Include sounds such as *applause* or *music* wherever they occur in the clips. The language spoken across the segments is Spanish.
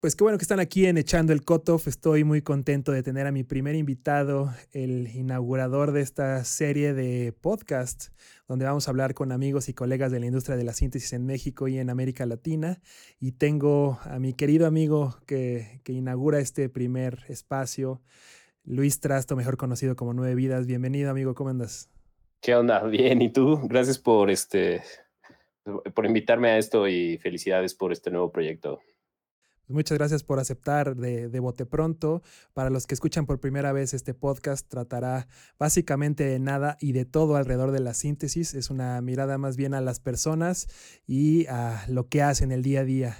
Pues qué bueno que están aquí en Echando el Cotof. Estoy muy contento de tener a mi primer invitado, el inaugurador de esta serie de podcast, donde vamos a hablar con amigos y colegas de la industria de la síntesis en México y en América Latina. Y tengo a mi querido amigo que, que inaugura este primer espacio, Luis Trasto, mejor conocido como Nueve Vidas. Bienvenido, amigo. ¿Cómo andas? ¿Qué onda? Bien. ¿Y tú? Gracias por este por invitarme a esto y felicidades por este nuevo proyecto. Pues, muchas gracias por aceptar de, de, bote pronto. Para los que escuchan por primera vez este podcast, tratará básicamente de nada y de todo alrededor de la síntesis. Es una mirada más bien a las personas y a lo que hacen el día a día.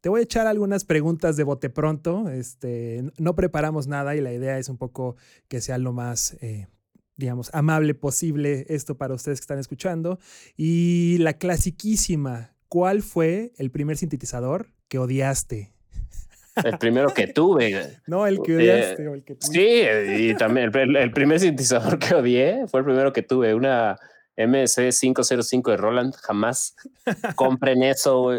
Te voy a echar algunas preguntas de bote pronto. Este, no preparamos nada y la idea es un poco que sea lo más, eh, digamos, amable posible esto para ustedes que están escuchando. Y la clasiquísima, ¿cuál fue el primer sintetizador que odiaste? El primero que tuve. No, el que odiaste. el que sí, y también el, primer sintetizador que odié fue el primero que tuve, una MC 505 de Roland. Jamás compren eso,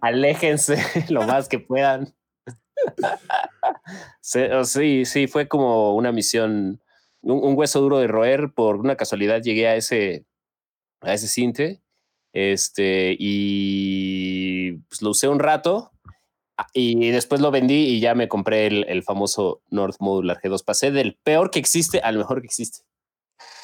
aléjense *laughs* lo más que puedan. *laughs* Sí, sí, fue como una misión, un, hueso duro de roer. Por una casualidad llegué a ese, a ese cinte este, y pues, lo usé un rato y después lo vendí y ya me compré el, famoso North Modular G2. Pasé del peor que existe al mejor que existe.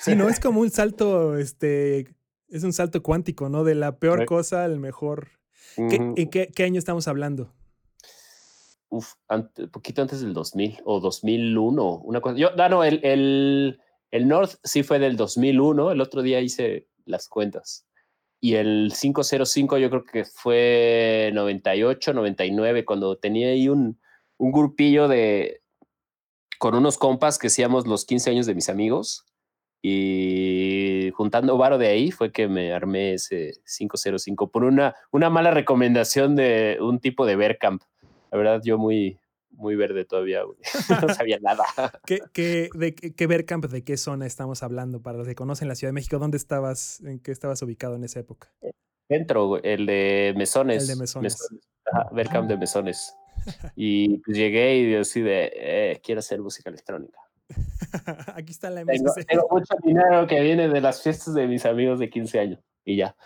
Sí, no es *laughs* como un salto, este, es un salto cuántico, ¿no? De la peor cosa al mejor. ¿En qué, año estamos hablando? Uf, poquito antes del 2000 o 2001, una cosa. Yo, no, el, el, el North sí fue del 2001. El otro día hice las cuentas y el 505 yo creo que fue 98, 99, cuando tenía ahí un, un grupillo de, con unos compas que hacíamos los 15 años de mis amigos y juntando varo de ahí fue que me armé ese 505 por una, una mala recomendación de un tipo de Vercamp. La verdad, yo muy, muy verde todavía, *laughs* *laughs* no sabía nada. ¿Qué, qué, de, qué Vercamp, de qué zona estamos hablando? Para los que conocen la Ciudad de México, ¿dónde estabas, en qué estabas ubicado en esa época? Dentro, el de Mesones. El de Mesones. Vercamp de Mesones. *laughs* Y pues llegué y así de, eh, quiero hacer música electrónica. Aquí está la tengo, tengo mucho dinero que viene de las fiestas de mis amigos de 15 años y ya.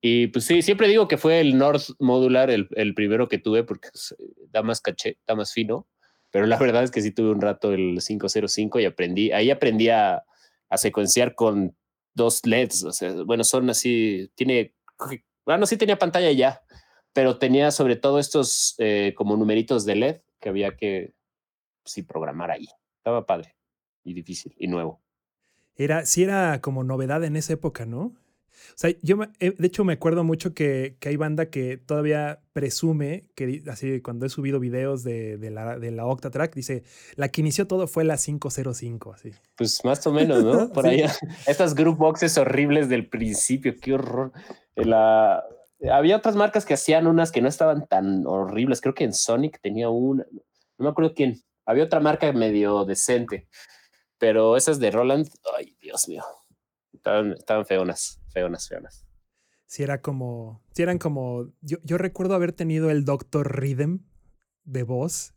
Y pues sí, siempre digo que fue el North Modular el, el primero que tuve porque pues, da más caché, da más fino. Pero la verdad es que sí tuve un rato el 505 y aprendí, ahí aprendí a, a secuenciar con dos LEDs. O sea, bueno, son así, tiene, bueno, sí tenía pantalla ya, pero tenía sobre todo estos eh, como numeritos de LED que había que sí programar ahí. Estaba padre y difícil y nuevo. Era, sí era como novedad en esa época, ¿no? O sea, yo eh, de hecho me acuerdo mucho que, que, hay banda que todavía presume que así cuando he subido videos de, de, la, de la Octatrack, dice, la que inició todo fue la 505, así. Pues más o menos, ¿no? *laughs* Por ahí. Estas group boxes horribles del principio, qué horror. La, había otras marcas que hacían unas que no estaban tan horribles. Creo que en Sonic tenía una, no me acuerdo quién. Había otra marca medio decente, pero esas de Roland, ay, Dios mío, estaban, estaban feonas feonas, feonas. Si era como, si eran como, yo, yo recuerdo haber tenido el Doctor Rhythm de voz,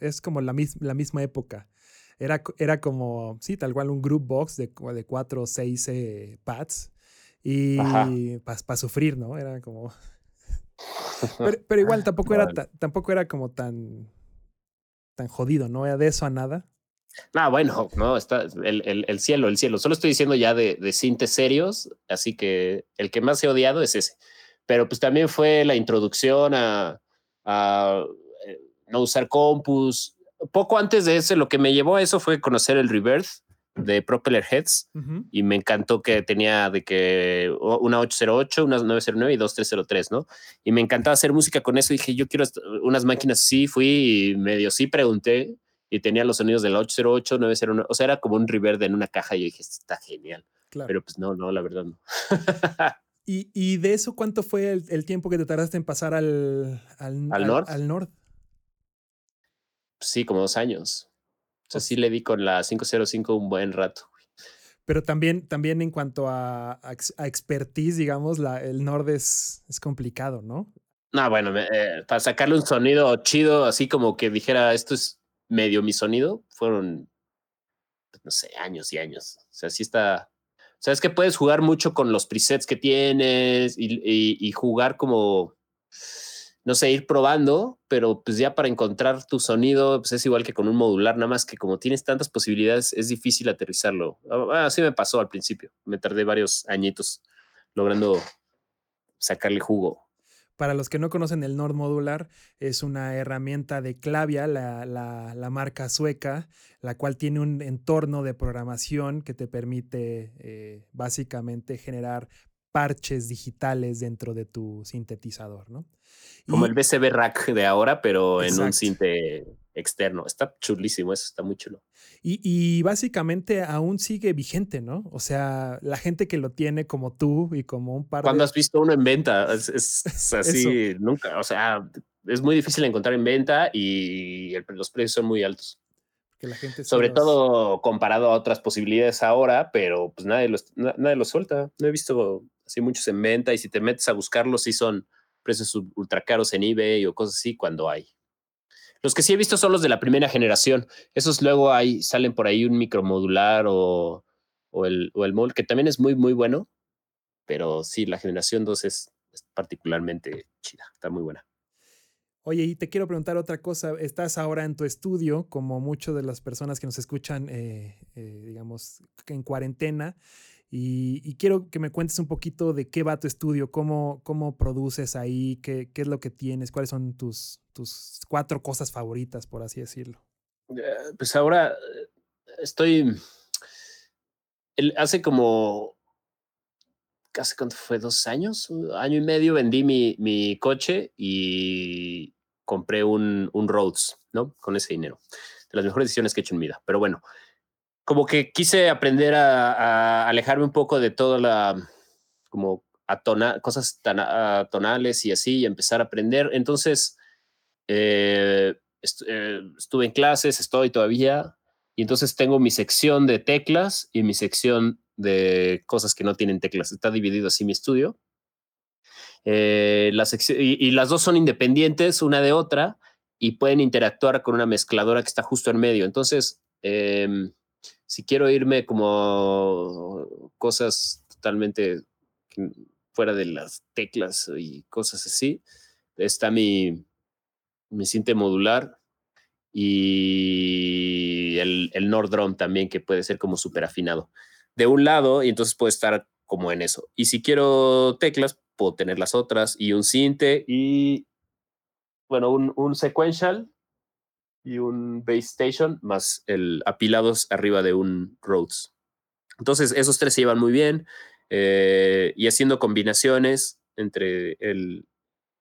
es como la, la misma época. Era, era como, sí, tal cual un group box de, de cuatro o seis eh, pads y para sufrir, ¿no? Era como... *laughs* pero, igual tampoco era, tampoco era como tan, tan jodido, ¿no? Era de eso a nada. Ah, bueno, no, está el, el, el, cielo, el cielo. Solo estoy diciendo ya de, de cintes serios, así que el que más he odiado es ese. Pero pues también fue la introducción a, a eh, no usar compus. Poco antes de eso, lo que me llevó a eso fue conocer el reverse de Propeller Heads y me encantó que tenía de que una 808, una 909 y 2303, ¿no? Y me encantaba hacer música con eso. dije, yo quiero unas máquinas así. Fui y medio sí pregunté y tenía los sonidos del 808, 901, o sea, era como un reverb en una caja y yo dije, está genial. Pero pues no, no, la verdad no. ¿Y, ¿Y, de eso cuánto fue el, tiempo que te tardaste en pasar al, al, ¿Al, norte? Al? Sí, como dos años. O sea, sí le di con la 505 un buen rato. Pero también, también en cuanto a, a, expertise, digamos, la, el Nord es, es complicado, ¿no? No, bueno, eh, para sacarle un sonido chido, así como que dijera, esto es medio mi sonido, fueron, pues, no sé, años y años. O sea, sí está... O sea, es que puedes jugar mucho con los presets que tienes y jugar como no sé, ir probando, pero pues ya para encontrar tu sonido, pues es igual que con un modular, nada más que como tienes tantas posibilidades, es difícil aterrizarlo. Ah, así me pasó al principio, me tardé varios añitos logrando sacarle jugo. Para los que no conocen el Nord Modular, es una herramienta de Clavia, la, la, marca sueca, la cual tiene un entorno de programación que te permite eh, básicamente generar parches digitales dentro de tu sintetizador, ¿no? Como el BCB Rack de ahora, pero en un sinte externo. Está chulísimo, eso está muy chulo. Y, básicamente aún sigue vigente, ¿no? O sea, la gente que lo tiene como tú y como un par Cuando has visto uno en venta? Es, *laughs* así, nunca. O sea, es muy difícil encontrar en venta y los precios son muy altos. la gente Sobre todo comparado a otras posibilidades ahora, pero pues nadie los, nadie los suelta. No he visto así muchos en venta y si te metes a buscarlos, sí son precios ultra caros en eBay o cosas así cuando hay. Los que sí he visto son los de la primera generación. Esos luego hay, salen por ahí un micromodular o, o el, o el MOL, que también es muy, muy bueno. Pero sí, la generación 2 es, particularmente chida, está muy buena. Oye, y te quiero preguntar otra cosa. Estás ahora en tu estudio, como muchas de las personas que nos escuchan, eh, eh, digamos, en cuarentena. Y, quiero que me cuentes un poquito de qué va tu estudio, cómo, cómo produces ahí, qué, qué es lo que tienes, cuáles son tus, tus cuatro cosas favoritas, por así decirlo. Eh, pues ahora eh, estoy, hace como, casi cuánto fue, dos años, año y medio vendí mi, mi coche y compré un, un Rhodes, ¿no? Con ese dinero. De las mejores decisiones que he hecho en mi vida. Pero bueno, como que quise aprender a, alejarme un poco de toda la, como cosas tan tonales y así, y empezar a aprender. Entonces, eh, eh, estuve en clases, estoy todavía, y entonces tengo mi sección de teclas y mi sección de cosas que no tienen teclas. Está dividido así mi estudio. Eh, la y, y, las dos son independientes una de otra y pueden interactuar con una mezcladora que está justo en medio. Entonces, eh, si quiero irme como cosas totalmente fuera de las teclas y cosas así, está mi, mi cinte modular y el, el Nord Drum también, que puede ser como súper afinado. De un lado, y entonces puede estar como en eso. Y si quiero teclas, puedo tener las otras y un cinte y, bueno, un, un sequential y un base station más el apilados arriba de un Rhodes. Entonces, esos tres se llevan muy bien eh, y haciendo combinaciones entre el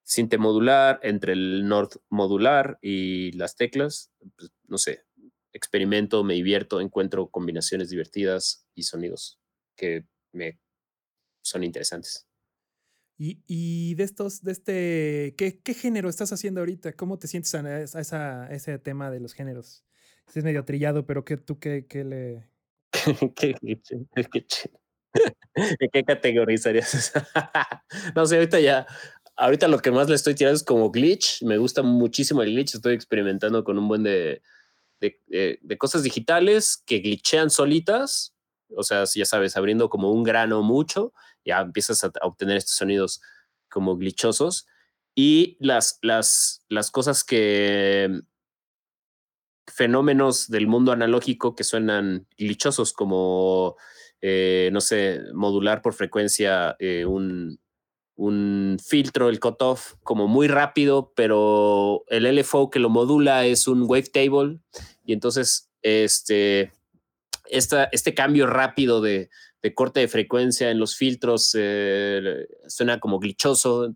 cinte modular, entre el Nord modular y las teclas, pues, no sé, experimento, me divierto, encuentro combinaciones divertidas y sonidos que me son interesantes. Y, de estos, de este, ¿qué, ¿qué, género estás haciendo ahorita? ¿Cómo te sientes a, esa, ese tema de los géneros? Es medio trillado, pero ¿qué, ¿tú qué, qué le...? *laughs* ¿Qué, *laughs* ¿En qué categorizarías *laughs* no sé, ahorita ya, ahorita lo que más le estoy tirando es como glitch. Me gusta muchísimo el glitch. Estoy experimentando con un buen de, de, de cosas digitales que glitchean solitas. O sea, ya sabes, abriendo como un grano mucho ya empiezas a, obtener estos sonidos como glitchosos. Y las, las, las cosas que fenómenos del mundo analógico que suenan glitchosos, como, eh, no sé, modular por frecuencia eh, un, un filtro, el cutoff, como muy rápido, pero el LFO que lo modula es un wavetable. Y entonces, este, esta, este cambio rápido de, corte de frecuencia en los filtros, eh, suena como glitchoso.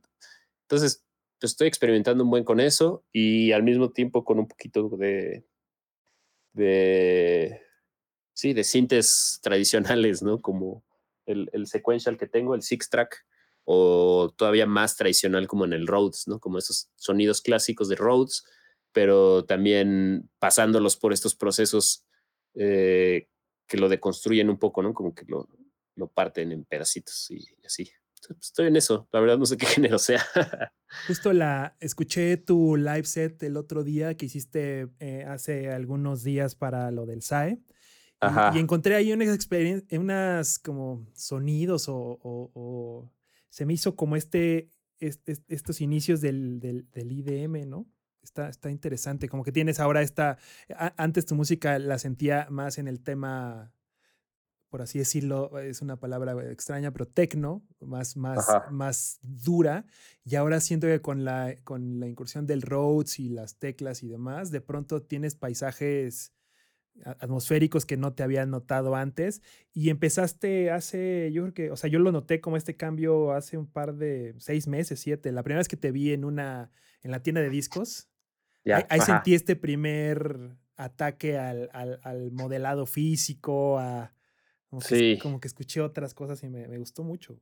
Entonces, pues, estoy experimentando un buen con eso y al mismo tiempo con un poquito de, de sí, de sintes tradicionales, ¿no? Como el, el sequential que tengo, el six track, o todavía más tradicional como en el Rhodes, ¿no? Como esos sonidos clásicos de Rhodes, pero también pasándolos por estos procesos eh, que lo deconstruyen un poco, ¿no? Como que lo, lo parten en pedacitos y así. estoy en eso. La verdad no sé qué *laughs* género sea. Justo la escuché tu live set el otro día que hiciste eh, hace algunos días para lo del SAE. Y, encontré ahí unas experiencias, unas como sonidos o, se me hizo como este, estos inicios del, del, del, IDM, ¿no? Está, está interesante, como que tienes ahora esta, antes tu música la sentía más en el tema por así decirlo, es una palabra extraña, pero tecno, más, más, más dura. Y ahora siento que con la, con la incursión del Rhodes y las teclas y demás, de pronto tienes paisajes atmosféricos que no te había notado antes. Y empezaste hace, yo creo que, o sea, yo lo noté como este cambio hace un par de seis meses, siete. La primera vez que te vi en una, en la tienda de discos, ahí, sentí este primer ataque al, al, al modelado físico, a como que, sí. como que escuché otras cosas y me, me gustó mucho.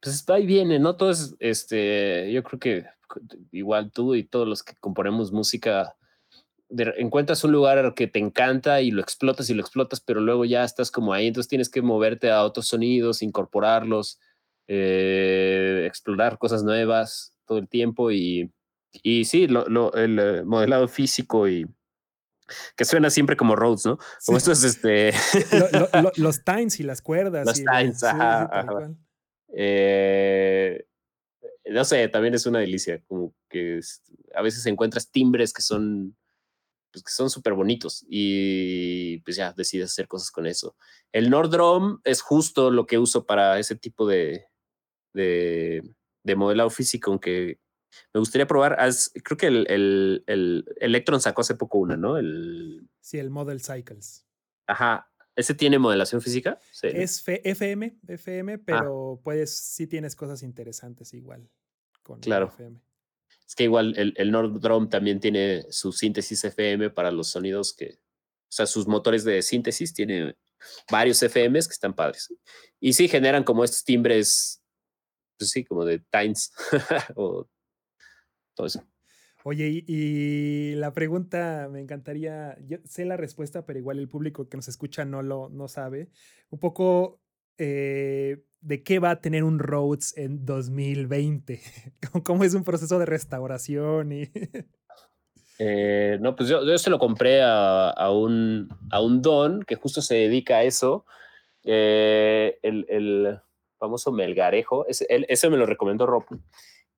Pues y viene, ¿no? Todos, este, yo creo que igual tú y todos los que componemos música, encuentras un lugar que te encanta y lo explotas y lo explotas, pero luego ya estás como ahí, entonces tienes que moverte a otros sonidos, incorporarlos, eh, explorar cosas nuevas todo el tiempo y, y sí, lo, lo, el eh, modelado físico y, que suena siempre como Rhodes, ¿no? Como estos, este... *laughs* los times y las cuerdas. Los times, ajá. Eh, no sé, también es una delicia, como que a veces encuentras timbres que son pues que son súper bonitos y pues ya decides hacer cosas con eso. El Nordrom es justo lo que uso para ese tipo de, de, de modelado físico, aunque me gustaría probar, creo que el, el, el, Electron sacó hace poco una, ¿no? El... Sí, el Model Cycles. Ajá. ¿Ese tiene modelación física? Sí, es FM, FM, ah. pero puedes, sí tienes cosas interesantes igual con claro. FM. Es que igual el, el Nord Drum también tiene su síntesis FM para los sonidos que, o sea, sus motores de síntesis tiene varios FMs que están padres. Y sí generan como estos timbres, pues sí, como de Times *laughs* o Oye, y, la pregunta me encantaría, yo sé la respuesta, pero igual el público que nos escucha no lo no sabe. Un poco eh, de qué va a tener un Rhodes en 2020. *laughs* ¿Cómo es un proceso de restauración? Y *laughs* eh, no, pues yo, yo, se lo compré a, un, a un don que justo se dedica a eso. Eh, el, famoso Melgarejo, ese, ese me lo recomendó Rob.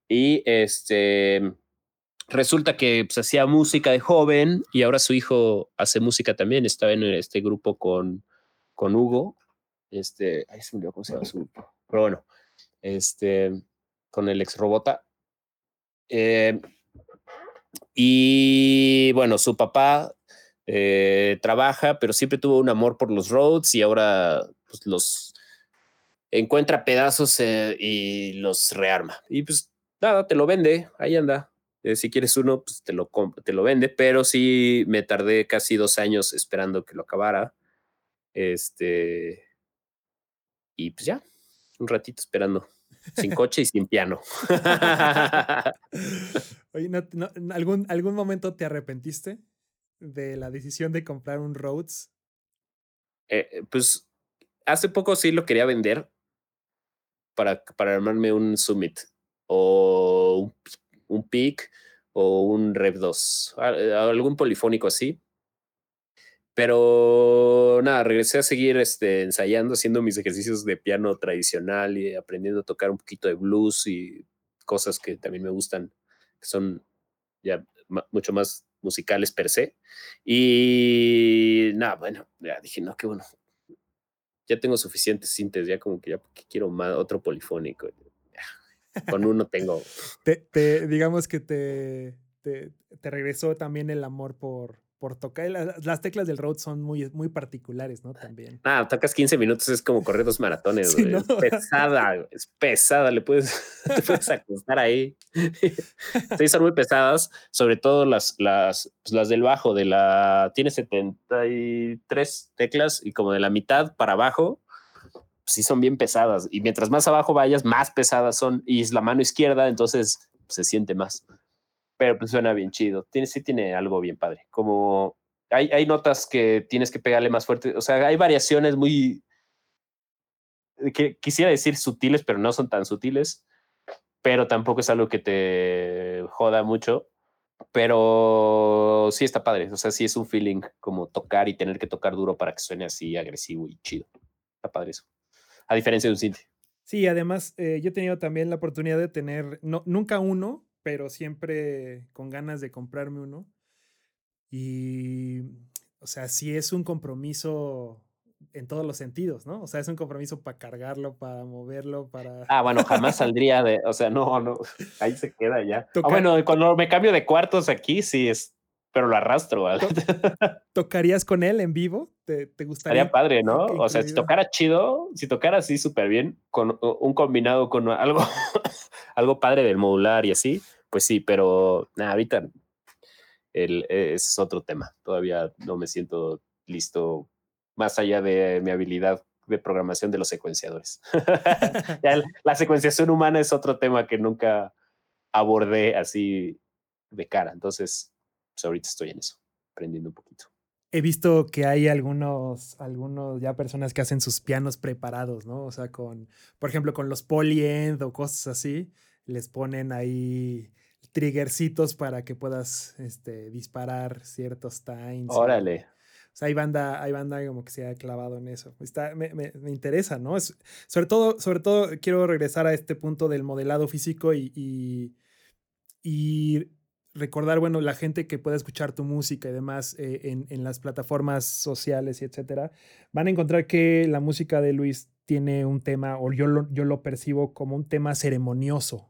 Y este resulta que pues, hacía música de joven y ahora su hijo hace música también. Estaba en este grupo con, con Hugo. Este, ahí se me olvidó cómo se llama su grupo. Pero bueno, este, con el ex robota. Eh, y bueno, su papá eh, trabaja, pero siempre tuvo un amor por los roads y ahora pues, los encuentra pedazos eh, y los rearma. Y pues nada, te lo vende, ahí anda. Eh, si quieres uno, pues te lo, te lo vende, pero sí me tardé casi dos años esperando que lo acabara. Este. Y pues ya, un ratito esperando, sin *laughs* coche y sin piano. *laughs* Oye, algún, ¿algún momento te arrepentiste de la decisión de comprar un Rhodes? Eh, pues hace poco sí lo quería vender para, para armarme un Summit o un, pick o un rev 2, algún polifónico así. Pero nada, regresé a seguir este, ensayando, haciendo mis ejercicios de piano tradicional y aprendiendo a tocar un poquito de blues y cosas que también me gustan, que son ya mucho más musicales per se. Y nada, bueno, ya dije, no, qué bueno. Ya tengo suficientes sintes, ya como que ya quiero más, otro polifónico. Con uno tengo. te, digamos que te, te, te, regresó también el amor por, por tocar. Las, teclas del road son muy, muy particulares, ¿no? También. Ah, tocas 15 minutos, es como correr dos maratones, Es pesada, es pesada, le puedes, *laughs* te puedes acostar ahí. *laughs* sí, son muy pesadas, sobre todo las, las, pues, las del bajo, de la. Tiene 73 teclas y como de la mitad para abajo sí son bien pesadas. Y mientras más abajo vayas, más pesadas son. Y es la mano izquierda, entonces se siente más. Pero pues suena bien chido. Tiene, sí tiene algo bien padre. Como hay, hay notas que tienes que pegarle más fuerte. O sea, hay variaciones muy. que quisiera decir sutiles, pero no son tan sutiles, pero tampoco es algo que te joda mucho. Pero sí está padre, o sea, sí es un feeling como tocar y tener que tocar duro para que suene así agresivo y chido. Está padre eso. A diferencia de un synth. Sí, además eh, yo he tenido también la oportunidad de tener, no, nunca uno, pero siempre con ganas de comprarme uno. Y, o sea, sí es un compromiso en todos los sentidos, ¿no? O sea, es un compromiso para cargarlo, para moverlo, para... Ah, bueno, jamás *laughs* saldría de, o sea, no, no, ahí se queda ya. Ah, bueno, cuando me cambio de cuartos aquí, sí es, pero lo arrastro. ¿vale? ¿Tocarías con él en vivo? ¿Te, te gustaría? Estaría padre, ¿no? O sea, si tocara chido, si tocara así súper bien, con un combinado con algo, *laughs* algo padre del modular y así, pues sí, pero nada, ahorita el, es otro tema. Todavía no me siento listo más allá de mi habilidad de programación de los secuenciadores. *laughs* la secuenciación humana es otro tema que nunca abordé así de cara. Entonces, pues ahorita estoy en eso, aprendiendo un poquito. He visto que hay algunos, algunos ya personas que hacen sus pianos preparados, ¿no? O sea, con, por ejemplo, con los polyend o cosas así, les ponen ahí triggercitos para que puedas este, disparar ciertos times. Órale. O sea, hay banda, hay banda como que se ha clavado en eso. Está, me, me, me interesa, ¿no? Es, sobre, todo, sobre todo quiero regresar a este punto del modelado físico y, y, y recordar, bueno, la gente que pueda escuchar tu música y demás eh, en, en, las plataformas sociales y etcétera, van a encontrar que la música de Luis tiene un tema, o yo lo, yo lo percibo como un tema ceremonioso.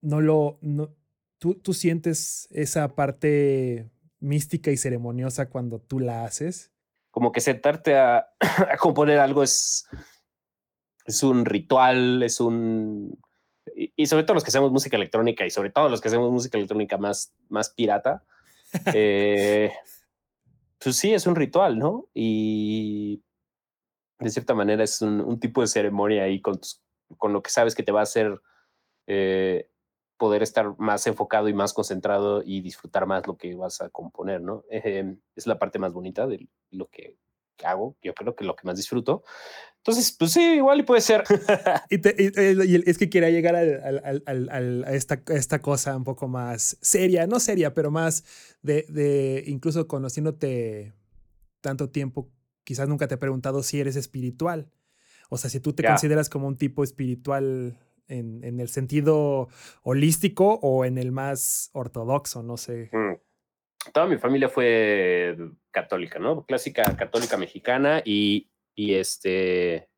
No lo, no, tú, tú sientes esa parte mística y ceremoniosa cuando tú la haces. Como que sentarte a, *clears throat* a componer algo es, es un ritual, es un... Y, y, sobre todo los que hacemos música electrónica y sobre todo los que hacemos música electrónica más, más pirata, *laughs* eh, pues sí, es un ritual, ¿no? Y de cierta manera es un, un tipo de ceremonia ahí con, tus, con lo que sabes que te va a hacer eh, poder estar más enfocado y más concentrado y disfrutar más lo que vas a componer, ¿no? Eh, es la parte más bonita de lo que hago, yo creo que lo que más disfruto. Entonces, pues sí, igual y puede ser. *laughs* y, te, y, y, es que quería llegar al, al, al, a, esta, a esta cosa un poco más seria, no seria, pero más de, de incluso conociéndote tanto tiempo, quizás nunca te he preguntado si eres espiritual. O sea, si tú te yeah. consideras como un tipo espiritual en, en, el sentido holístico o en el más ortodoxo, no sé. Mm. Toda mi familia fue católica, ¿no? Clásica católica mexicana y, y este,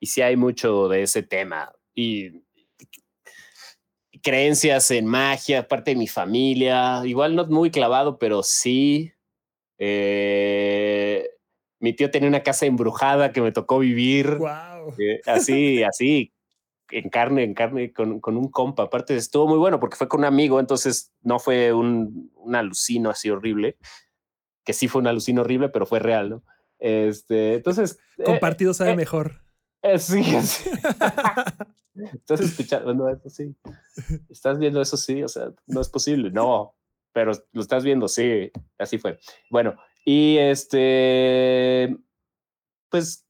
y sí hay mucho de ese tema y, creencias en magia, parte de mi familia, igual no muy clavado, pero sí. Eh, mi tío tenía una casa embrujada que me tocó vivir. Wow. Eh, así, así, en carne, en carne, con, con, un compa. Aparte, estuvo muy bueno porque fue con un amigo, entonces no fue un, un alucino así horrible, que sí fue un alucino horrible, pero fue real, ¿no? Este, entonces. Compartido eh, sabe eh, mejor. Eh, sí, *laughs* sí. *laughs* Estás escuchando eso, sí. Estás viendo eso, sí. O sea, no es posible. No, pero lo estás viendo, sí. Así fue. Bueno, y este. Pues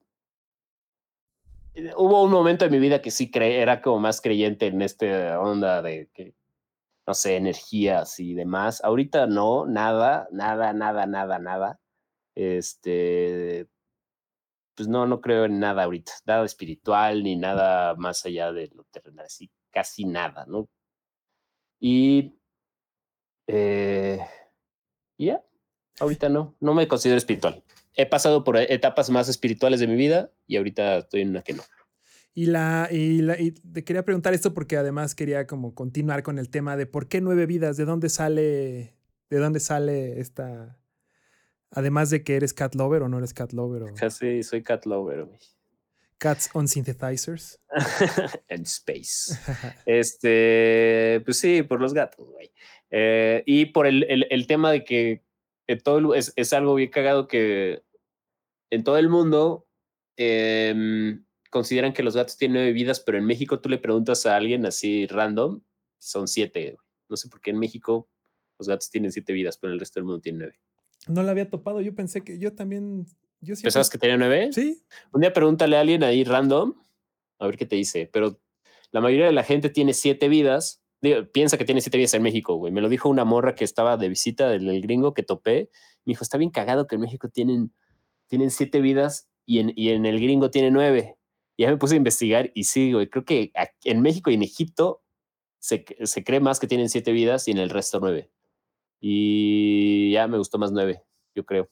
hubo un momento en mi vida que sí cre era como más creyente en esta onda de que, no sé, energías y demás. Ahorita no, nada, nada, nada, nada, nada. Este, pues no, no creo en nada ahorita, nada espiritual ni nada más allá de lo terrenal, así, casi nada, ¿no? Y, eh, ya, yeah, ahorita no, no me considero espiritual he pasado por etapas más espirituales de mi vida y ahorita estoy en una que no. Y, la, y, la, y te quería preguntar esto porque además quería como continuar con el tema de por qué nueve vidas, de dónde sale, de dónde sale esta, además de que eres cat lover o no eres cat lover. O... Casi soy cat lover. Güey. Cats on synthesizers. *laughs* en space. este, pues sí, por los gatos, güey. Eh, y por el, el, el tema de que en todo es, es, algo bien cagado que en todo el mundo eh, consideran que los gatos tienen nueve vidas, pero en México tú le preguntas a alguien así random, son siete. No sé por qué en México los gatos tienen siete vidas, pero el resto del mundo tiene nueve. No la había topado, yo pensé que yo también, Yo sí ¿Pensabas que tenía nueve? Sí. Un día pregúntale a alguien ahí random, a ver qué te dice, pero la mayoría de la gente tiene siete vidas. Piensa que tiene siete vidas en México, güey. Me lo dijo una morra que estaba de visita del, gringo que topé. Me dijo, está bien cagado que en México tienen, tienen siete vidas y en, y en el gringo tiene nueve. Y ya me puse a investigar y sí, güey, creo que en México y en Egipto se, se cree más que tienen siete vidas y en el resto nueve. Y ya me gustó más nueve, yo creo,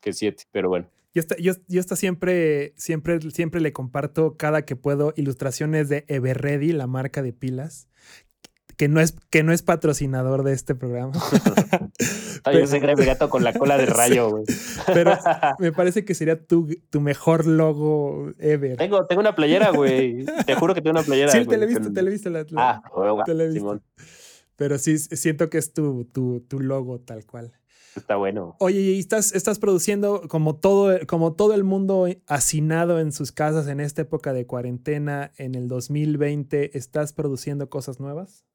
que siete, pero bueno. Yo está, yo, yo está siempre, siempre, siempre le comparto cada que puedo ilustraciones de Everready, la marca de pilas, que no es, que no es patrocinador de este programa. Ay, yo ese mi gato con la cola de *laughs* rayo, güey. Pero *laughs* me parece que sería tu, tu mejor logo ever. tengo, tengo una playera, güey. Te juro que tengo una playera. Sí, te la he visto, con- te la he visto. la- la- Ah, visto. Simón, Pero sí, siento que es tu, tu, tu logo tal cual. está bueno. Oye, y estás, estás produciendo como todo, como todo el mundo hacinado en sus casas en esta época de cuarentena, en el 2020, ¿estás produciendo cosas nuevas?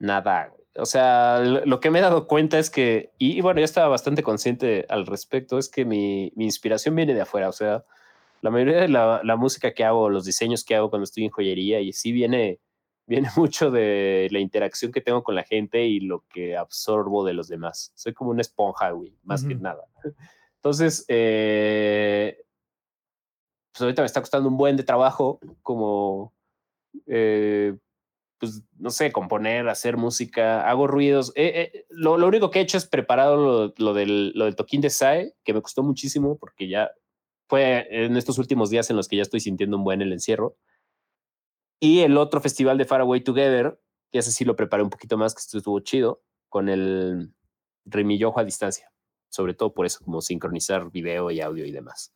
Nada. O sea, lo que me he dado cuenta es que, y, y bueno, yo estaba bastante consciente al respecto, es que mi, mi inspiración viene de afuera. O sea, la mayoría de la, la música que hago, los diseños que hago cuando estoy en joyería, y sí viene, *laughs* viene mucho de la interacción que tengo con la gente y lo que absorbo de los demás. Soy como una esponja, güey, más que nada. Entonces, eh, pues ahorita me está costando un buen de trabajo como, eh, pues, no sé, componer, hacer música, hago ruidos. Eh, eh, lo, lo único que he hecho es preparado lo, lo del, lo del toquín de SAE, que me costó muchísimo porque ya fue en estos últimos días en los que ya estoy sintiendo un buen el encierro. Y el otro festival de Far Away Together, que ese sí lo preparé un poquito más, que estuvo chido, con el remillojo a distancia. Sobre todo por eso, como sincronizar video y audio y demás.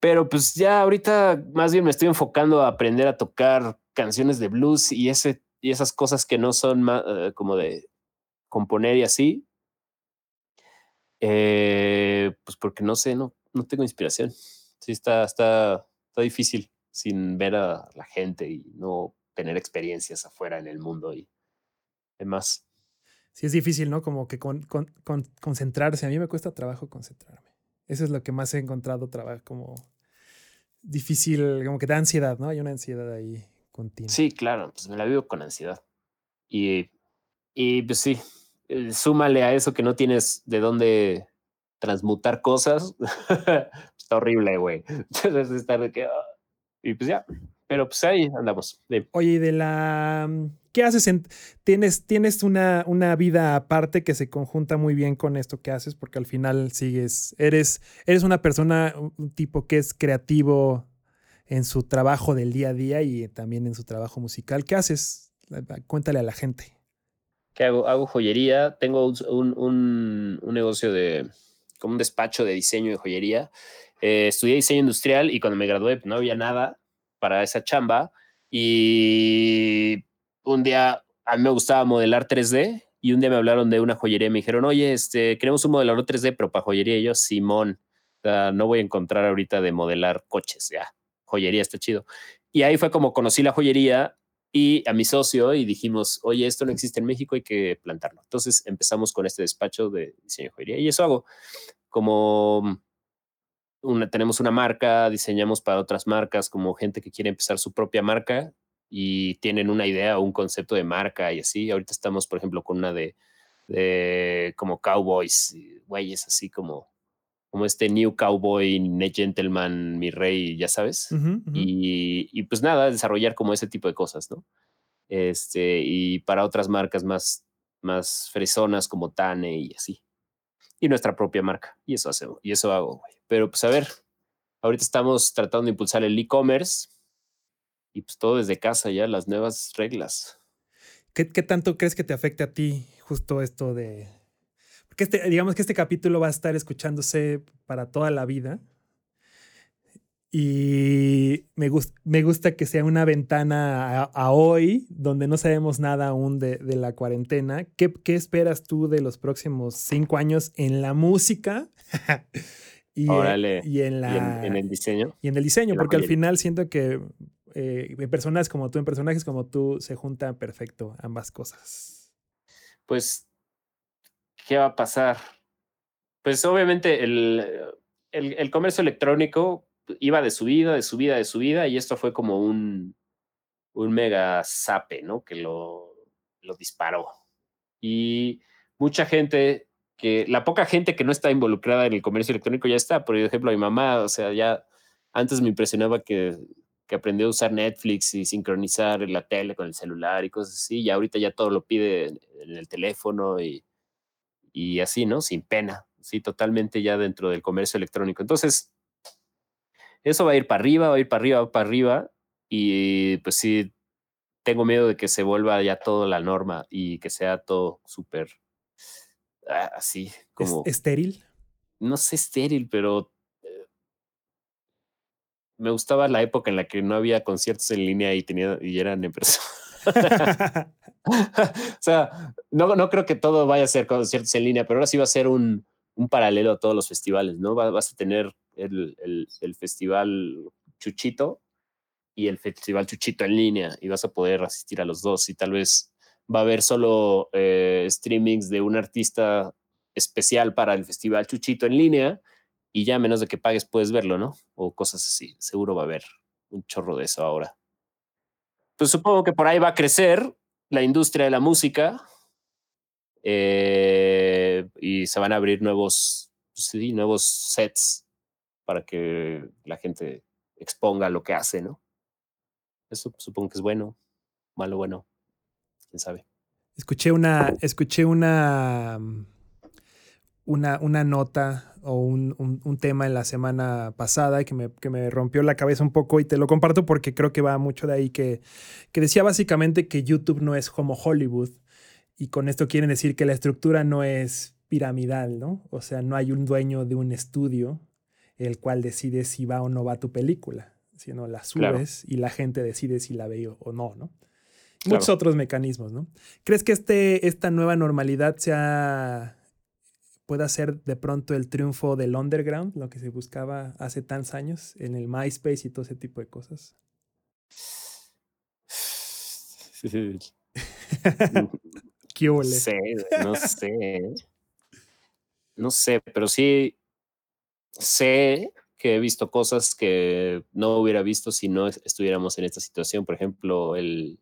Pero pues ya ahorita más bien me estoy enfocando a aprender a tocar canciones de blues y, ese, y esas cosas que no son eh, como de componer y así. Eh, pues porque no sé, no, no tengo inspiración. Sí, está, está, está difícil sin ver a la gente y no tener experiencias afuera en el mundo y demás. Sí, es difícil, ¿no? Como que con, con- con- concentrarse. A mí me cuesta trabajo concentrarme. Eso es lo que más he encontrado trabajo, como difícil, como que da ansiedad, ¿no? Hay una ansiedad ahí continua. Sí, claro, pues me la vivo con ansiedad. Y, y pues sí, eh, súmale a eso que no tienes de dónde transmutar cosas. *laughs* Está horrible, güey. *laughs* Entonces estar de que. ah, Y pues ya. Pero pues ahí andamos. Dime. Oye, y de la... mm, ¿Qué haces? En, ¿Tienes, tienes una, una vida aparte que se conjunta muy bien con esto que haces? Porque al final sigues, eres, eres una persona, un un tipo que es creativo en su trabajo del día a día y también en su trabajo musical. ¿Qué haces? Cuéntale a la gente. ¿Qué hago? Hago joyería. Tengo un, un- un- un negocio de. como un despacho de diseño de joyería. Eh, estudié diseño industrial y cuando me gradué pues, no había nada para esa chamba. Y un día a mí me gustaba modelar 3D y un día me hablaron de una joyería y me dijeron, oye, este, queremos un modelador 3D, pero para joyería. Y yo, Simón, no voy a encontrar ahorita de modelar coches, ya, joyería está chido. Y ahí fue como conocí la joyería y a mi socio y dijimos, oye, esto no existe en México, hay que plantarlo. Entonces empezamos con este despacho de diseño de joyería y eso hago como una, tenemos una marca, diseñamos para otras marcas, como gente que quiere empezar su propia marca y tienen una idea o un concepto de marca y así. Ahorita estamos, por ejemplo, con una de, de como cowboys, güeyes así como, como este New Cowboy, Gentleman, mi rey, ya sabes. Ujú, ujú. y, y pues nada, desarrollar como ese tipo de cosas, ¿no? Este, y para otras marcas más, más fresonas como Tane y así. Y nuestra propia marca. Y eso hacemos, y eso hago, güey. Pero pues a ver, ahorita estamos tratando de impulsar el e-commerce y pues todo desde casa ya, las nuevas reglas. ¿Qué, qué tanto crees que te afecte a ti justo esto de... Porque este, digamos que este capítulo va a estar escuchándose para toda la vida. Y me, gus- me gusta que sea una ventana a, a hoy, donde no sabemos nada aún de, de la cuarentena. ¿Qué, qué esperas tú de los próximos cinco años en la música? *laughs* y, eh, Órale. y en Y la, en, en el diseño. y en el diseño, porque al final siento que eh, en personas como tú, en personajes como tú, se juntan perfecto ambas cosas. Pues, ¿qué va a pasar? Pues obviamente el, el, comercio electrónico iba de subida, de subida, de subida, y esto fue como un, un mega zape, ¿no? Que lo, lo disparó. Y mucha gente que, la poca gente que no está involucrada en el comercio electrónico ya está. Por ejemplo, mi mamá, o sea, ya antes me impresionaba que, que aprendió a usar Netflix y sincronizar la tele con el celular y cosas así, y ahorita ya todo lo pide en el teléfono y, y así, ¿no? Sin pena, sí, totalmente ya dentro del comercio electrónico. Entonces, eso va a ir para arriba, va a ir para arriba, va para arriba, y pues sí, tengo miedo de que se vuelva ya todo la norma y que sea todo súper ah, así como... ¿Estéril? No sé estéril, pero eh, me gustaba la época en la que no había conciertos en línea y, tenía, y eran en persona. *laughs* *laughs* o sea, no, no creo que todo vaya a ser conciertos en línea, pero ahora sí va a ser un, un paralelo a todos los festivales, ¿no? Vas a tener el, el, festival Chuchito y el Festival Chuchito en línea y vas a poder asistir a los dos y tal vez va a haber solo eh, streamings de un artista especial para el Festival Chuchito en línea y ya menos de que pagues puedes verlo, ¿no? O cosas así. Seguro va a haber un chorro de eso ahora. Pues supongo que por ahí va a crecer la industria de la música eh, y se van a abrir nuevos, sí, nuevos sets para que la gente exponga lo que hace, ¿no? Eso supongo que es bueno, malo, bueno, quién sabe. Escuché una, escuché una, mm, una, una nota o un, un, tema en la semana pasada que me, que me, rompió la cabeza un poco y te lo comparto porque creo que va mucho de ahí, que, que decía básicamente que YouTube no es como Hollywood y con esto quieren decir que la estructura no es piramidal, ¿no? O sea, no hay un dueño de un estudio el cual decide si va o no va tu película sino la subes y la gente decide si la ve o no, ¿no? Muchos otros mecanismos, ¿no? ¿Crees que este, esta nueva normalidad sea pueda ser de pronto el triunfo del underground, lo que se buscaba hace tantos años en el MySpace y todo ese tipo de cosas? *laughs* *laughs* ¿Qué no sé, no sé. No sé, pero sí sé que he visto cosas que no hubiera visto si no estuviéramos en esta situación. Por ejemplo, el,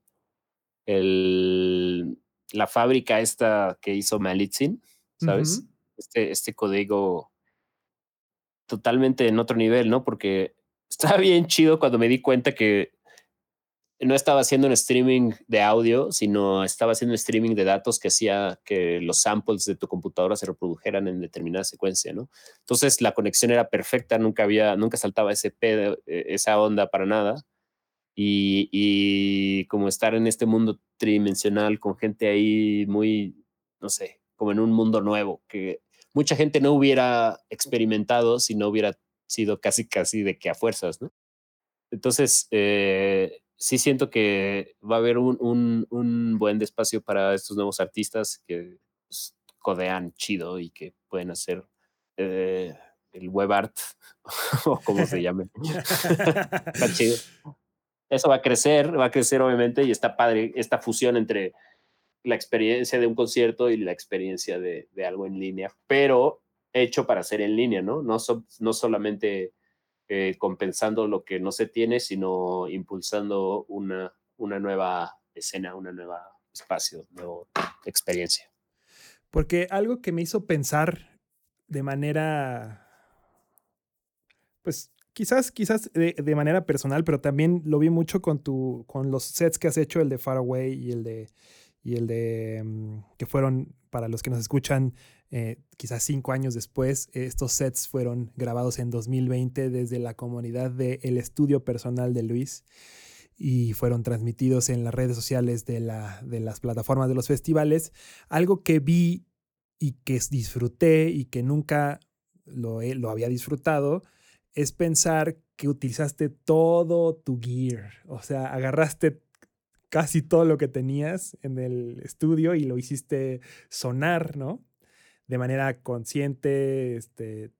el, la fábrica esta que hizo Malitzin, ¿sabes? este, este código totalmente en otro nivel, ¿no? Porque *laughs* estaba bien chido cuando me di cuenta que no estaba haciendo un streaming de audio, sino estaba haciendo un streaming de datos que hacía que los samples de tu computadora se reprodujeran en determinada secuencia, ¿no? Entonces la conexión era perfecta, nunca había, nunca saltaba ese pedo, eh, esa onda para nada. Y, y como estar en este mundo tridimensional con gente ahí muy, no sé, como en un mundo nuevo, que mucha gente no hubiera experimentado si no hubiera sido casi, casi de que a fuerzas, ¿no? Entonces, eh, sí siento que va a haber un, un, buen espacio para estos nuevos artistas que pues, codean chido y que pueden hacer eh, el web art *laughs* o como se llame. *laughs* está chido. Eso va a crecer, va a crecer obviamente y está padre esta fusión entre la experiencia de un concierto y la experiencia de, de algo en línea, pero hecho para ser en línea, ¿no? No, no solamente eh, compensando lo que no se tiene, sino impulsando una, una nueva escena, una nueva espacio, nueva experiencia. Porque algo que me hizo pensar de manera, pues quizás, quizás de, de, manera personal, pero también lo vi mucho con, tu, con los sets que has hecho, el de Far Away y el de, y el de, mm, que fueron, para los que nos escuchan, eh, quizás cinco años después, estos sets fueron grabados en 2020 desde la comunidad del el estudio personal de Luis y fueron transmitidos en las redes sociales de, la, de las plataformas de los festivales. Algo que vi y que disfruté y que nunca lo, lo había disfrutado es pensar que utilizaste todo tu gear, o sea, agarraste casi todo lo que tenías en el estudio y lo hiciste sonar, ¿no? De manera consciente, este,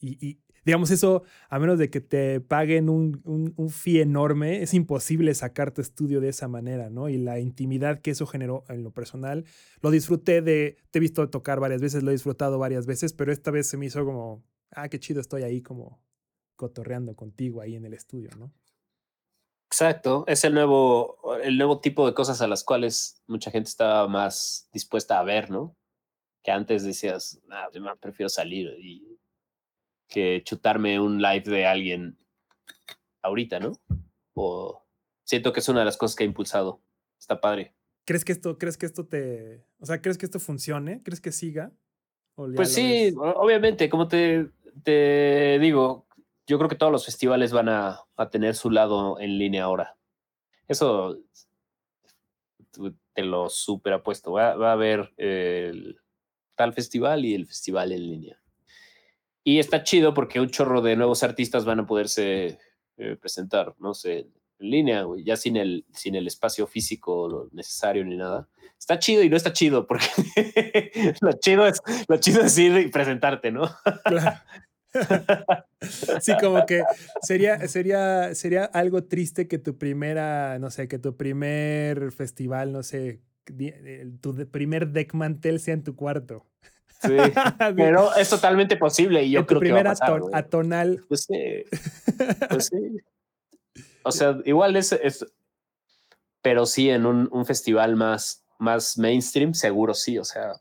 y, digamos eso, a menos de que te paguen un, un, fee enorme, es imposible sacar tu estudio de esa manera, ¿no? Y la intimidad que eso generó en lo personal, lo disfruté de, te he visto tocar varias veces, lo he disfrutado varias veces, pero esta vez se me hizo como ah, qué chido, estoy ahí como cotorreando contigo ahí en el estudio, ¿no? Exacto, es el nuevo, el nuevo tipo de cosas a las cuales mucha gente estaba más dispuesta a ver, ¿no? Que antes decías, ah, yo prefiero salir y que chutarme un live de alguien ahorita, ¿no? O siento que es una de las cosas que ha impulsado. Está padre. ¿Crees que esto, crees que esto te, o sea, crees que esto funcione? ¿Crees que siga? pues sí, obviamente, como te, te digo, yo creo que todos los festivales van a, tener su lado en línea ahora. Eso te lo super apuesto. Va, va a haber el tal festival y el festival en línea. Y está chido porque un chorro de nuevos artistas van a poderse eh, presentar, no sé, en línea, ya sin el, sin el espacio físico necesario ni nada. Está chido y no está chido, porque *laughs* lo, chido es, lo chido es ir y presentarte, ¿no? Claro. *laughs* sí, como que sería, sería, sería algo triste que tu primera, no sé, que tu primer festival, no sé, tu primer deck mantel sea en tu cuarto. Sí, *laughs* pero es totalmente posible y yo creo que va a pasar, atonal. Pues sí, *laughs* pues sí. O sea, igual es, es pero sí en un, un, festival más, más mainstream, seguro sí, o sea,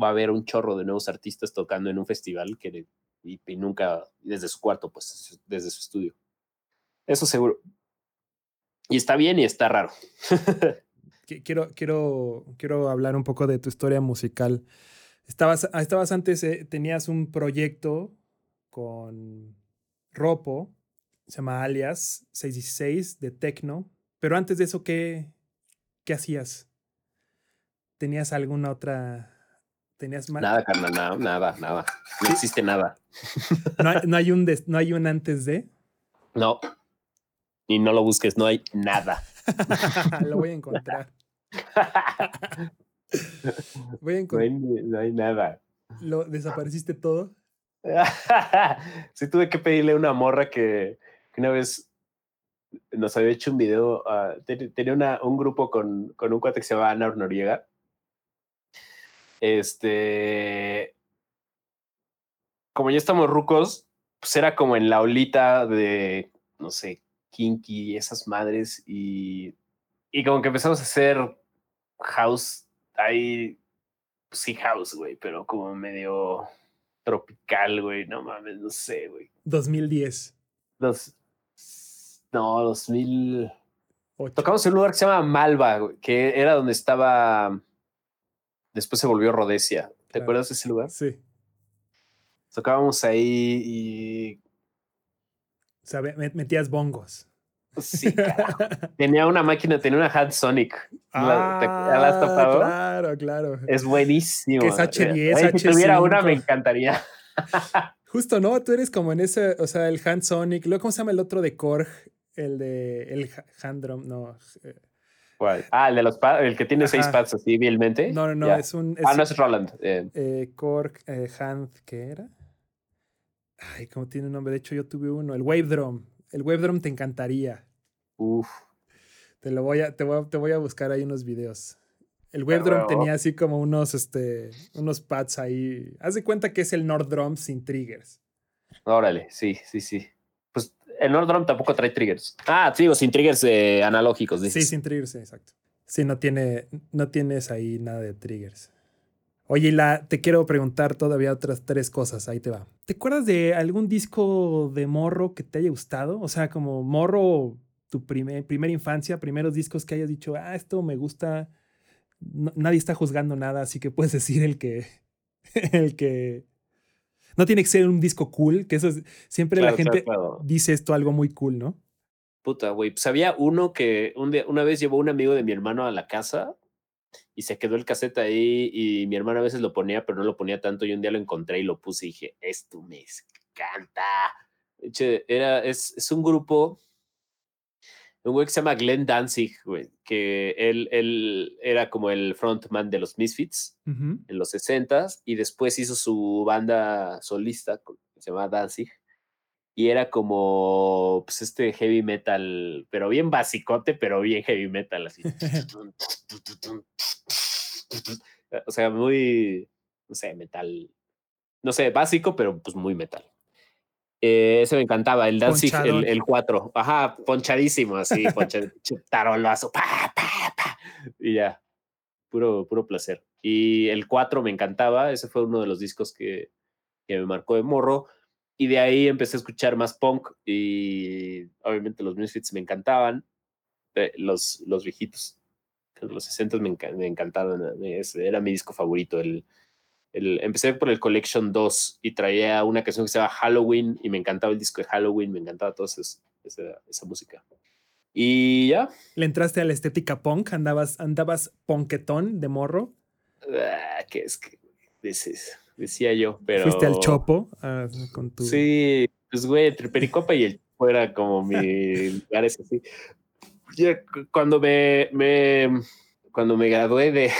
va a haber un chorro de nuevos artistas tocando en un festival que y, nunca desde su cuarto, pues desde su estudio. Eso seguro. Y está bien y está raro. *laughs* quiero, quiero, quiero hablar un poco de tu historia musical. Estabas, ah, estabas antes, eh, tenías un proyecto con Ropo, se llama Alias 616 de Tecno, pero antes de eso, ¿qué, qué hacías? ¿Tenías alguna otra ¿Tenías Nada, carnal, nada, nada, nada. No existe nada. *laughs* ¿No hay, un no hay un antes de? No. Y no lo busques, no hay nada. *laughs* lo voy a encontrar. *laughs* voy a encontrar. No hay, nada. ¿Lo desapareciste todo? *laughs* sí, tuve que pedirle a una morra que, una vez nos había hecho un video. Ah, tenía una, un grupo con, con un cuate que se llamaba Ana Noriega este. Como ya estamos rucos, pues era como en la olita de, no sé, Kinky y esas madres. Y, y como que empezamos a hacer house ahí. Pues sí, house, güey, pero como medio tropical, güey. No mames, no sé, güey. 2010. Dos, no, 2000. Tocamos en un lugar que se llama Malva, güey, que era donde estaba Después se volvió Rodesia. ¿Te acuerdas de ese lugar? Sí. Tocábamos ahí y. O sea, metías bongos. Sí, *laughs* tenía una máquina, tenía una Hand Sonic. Ah, la, has topado? Claro, claro. Es buenísimo. Que es H10, Si tuviera una, me encantaría. *laughs* Justo, ¿no? Tú eres como en ese, o sea, el Hand Sonic. Luego, ¿cómo se llama el otro de Korg? El de el Hand Drum, no. Eh, Ah, el de los el que tiene seis pads así vilmente. No, no, no, es un. ah, no es Roland. Eh. eh Cork eh, Hand, ¿qué era? Ay, ¿cómo tiene un nombre? De hecho, yo tuve uno, el Wave Drum. El Wave Drum te encantaría. Uf. Te lo voy a, te voy a, te voy a buscar ahí unos videos. El Wave Drum tenía así como unos, este, unos pads ahí. Haz de cuenta que es el Nord Drum sin triggers. Órale, sí, sí, sí el Nord Drum tampoco trae triggers. Ah, digo, sin triggers eh, analógicos, Sí, sin triggers, exacto. Sí, no, tiene, no tienes ahí nada de triggers. Oye, la, te quiero preguntar todavía otras tres cosas, ahí te va. ¿Te acuerdas de algún disco de morro que te haya gustado? O sea, como morro, tu primer, primera infancia, primeros discos que hayas dicho, ah, esto me gusta, nadie está juzgando nada, así que puedes *laughs* decir el que, el que, no tiene que ser un disco cool, que eso es, siempre la gente dice esto algo muy cool, ¿no? Puta, güey. Pues había uno que un día, una vez llevó un amigo de mi hermano a la casa y se quedó el cassette ahí y mi hermano a veces lo ponía, pero no lo ponía tanto. Y un día lo encontré y lo puse y dije, esto me encanta. Era, es, es un grupo un güey que se llama Glenn Danzig, güey, que él, él era como el frontman de los Misfits en los 60 y después hizo su banda solista, que se llama Danzig, y era como pues este heavy metal, pero bien basicote, pero bien heavy metal, así. *laughs* o sea, muy, no sé, metal no sé, básico, pero pues muy metal. Eh, ese me encantaba, el Danzig, el, el 4. Ajá, ponchadísimo, así, tarolazo, pa, pa, pa, y ya, puro, puro placer. Y el 4 me encantaba, ese fue uno de los discos que, que me marcó de morro. Y de ahí empecé a escuchar más punk y obviamente los Misfits me encantaban, eh, los, los viejitos, los 60 me, me encantaban, era mi disco favorito, el, empecé por el Collection 2 y traía una canción que se llama Halloween y me encantaba el disco de Halloween, me encantaba toda esa, música. Y ya. ¿Le entraste a la estética punk? ¿Andabas, andabas punketón de morro? Ah, ¿Qué es que decía yo, pero... ¿Fuiste al Chopo ah, con tu...? Sí, pues güey, entre Pericopa y el Chopo era como mi *laughs* lugar así. cuando me, me, cuando me gradué de,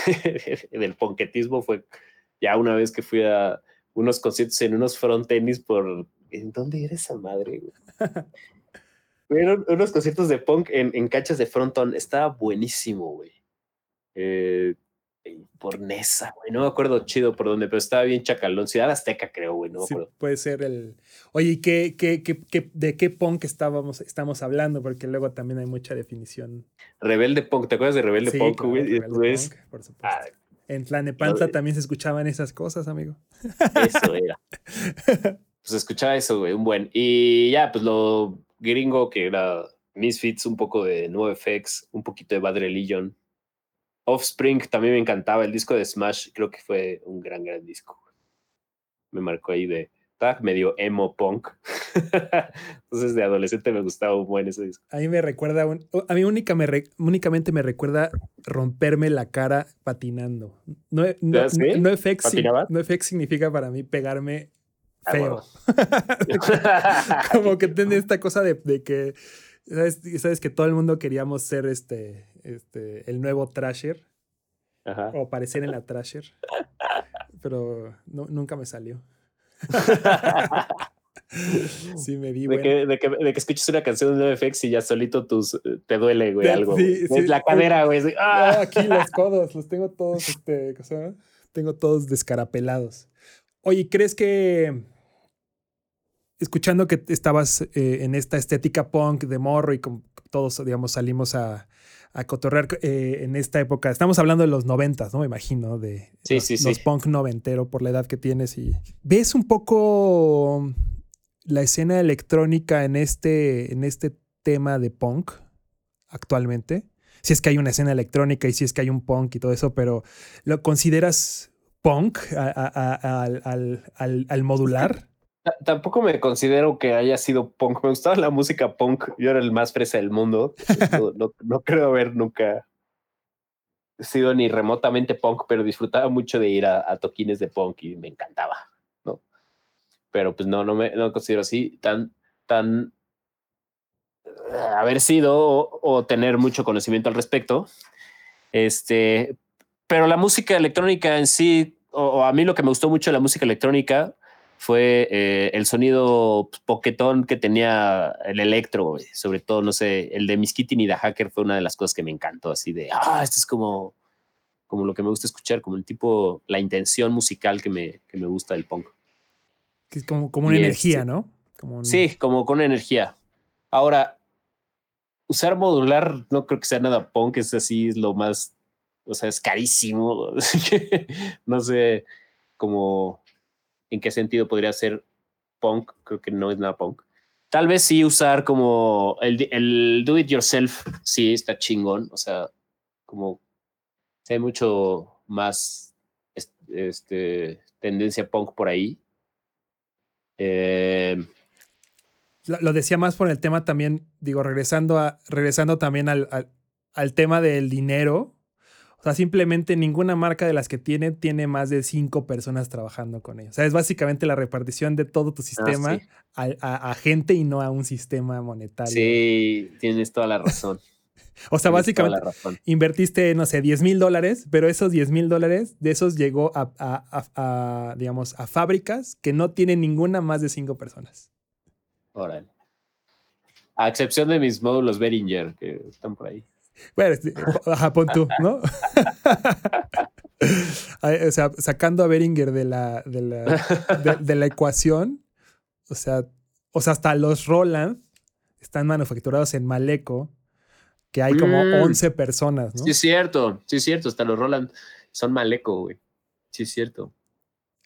*laughs* del ponquetismo fue ya una vez que fui a unos conciertos en unos front tenis por... ¿En dónde era esa madre? *laughs* Fueron unos conciertos de punk en, en canchas de frontón. Estaba buenísimo, güey. Eh, por Nesa, güey. No me acuerdo chido por dónde, pero estaba bien chacalón. Ciudad Azteca, creo, güey. No me acuerdo. Puede ser el. Oye, ¿y qué, qué, qué, de qué punk estábamos, estamos hablando? Porque luego también hay mucha definición. Rebelde Punk, ¿te acuerdas de Rebelde Punk, güey? Rebelde Punk, por supuesto. Ah, en Tlanepanza también se escuchaban esas cosas, amigo. Eso era. *laughs* pues escuchaba eso, güey, un buen. Y ya, pues lo gringo que era Misfits, un poco de NoFX, un poquito de Bad Religion. Offspring también me encantaba. El disco de Smash creo que fue un gran, gran disco. Me marcó ahí de medio emo punk. *laughs* Entonces de adolescente me gustaba un buen ese disco. A mí me recuerda, a mí única me únicamente me recuerda romperme la cara patinando. No, no, ¿Ah, no, FX, significa para mí pegarme ah, feo. *laughs* Como que *laughs* tiene esta cosa de, que, ¿sabes? que todo el mundo queríamos ser este, este, el nuevo Trasher. O aparecer en la Trasher. Pero nunca me salió. *laughs* sí, me di. De, que, de, que, de, que, escuches una canción de NoFX y ya solito tus, te duele, güey, algo. Sí, la cadera, güey. ¡ah! aquí los codos, los tengo todos, este, tengo todos descarapelados. Oye, ¿crees que escuchando que estabas eh, en esta estética punk de morro y con todos, digamos, salimos a, a cotorrear eh, en esta época. Estamos hablando de los noventas, ¿no? Me imagino, de los, punk noventero por la edad que tienes. y ¿Ves un poco la escena electrónica en este, en este tema de punk actualmente? Si es que hay una escena electrónica y si es que hay un punk y todo eso, pero ¿lo consideras punk al, al modular? Tampoco me considero que haya sido punk. Me gustaba la música punk. Yo era el más fresa del mundo. no, creo haber nunca sido ni remotamente punk, pero disfrutaba mucho de ir a, toquines de punk y me encantaba, ¿no? Pero pues no, no me, no considero así tan, tan eh, haber sido o, tener mucho conocimiento al respecto. Este, pero la música electrónica en sí, o, a mí lo que me gustó mucho de la música electrónica fue eh, el sonido poquetón que tenía el electro, sobre todo, no sé, el de Miskitin y The Hacker fue una de las cosas que me encantó, así de, ah, esto es como, como lo que me gusta escuchar, como el tipo, la intención musical que me, que me gusta del punk. Que es como, como una energía, ¿no? Como Sí, como con energía. Ahora, usar modular no creo que sea nada punk, es así, es lo más, o sea, es carísimo. *laughs* no sé, como en qué sentido podría ser punk, creo que no es nada punk. Tal vez sí usar como el, el do it yourself, sí está chingón, o sea, como hay mucho más este, tendencia punk por ahí. Eh, lo, decía más por el tema también, digo, regresando, a, regresando también al, al tema del dinero, o sea, simplemente ninguna marca de las que tiene tiene más de cinco personas trabajando con ellos. O sea, es básicamente la repartición de todo tu ah, sistema a, gente y no a un sistema monetario. Sí, tienes toda la razón. *laughs* o sea, básicamente invertiste, no sé, 10 mil dólares, pero esos 10 mil dólares, de esos llegó a, digamos, a fábricas que no tienen ninguna más de cinco personas. Órale. A excepción de mis módulos Behringer, que están por ahí. Bueno, este, ajá, pon tú, ¿no? *laughs* o sea, sacando a Beringer de la, de la, de, la ecuación, o sea, o sea, hasta los Roland están manufacturados en Maleco, que hay como 11 mm. personas, ¿no? Sí, es cierto, sí, es cierto, hasta los Roland son Maleco, güey. Sí, es cierto.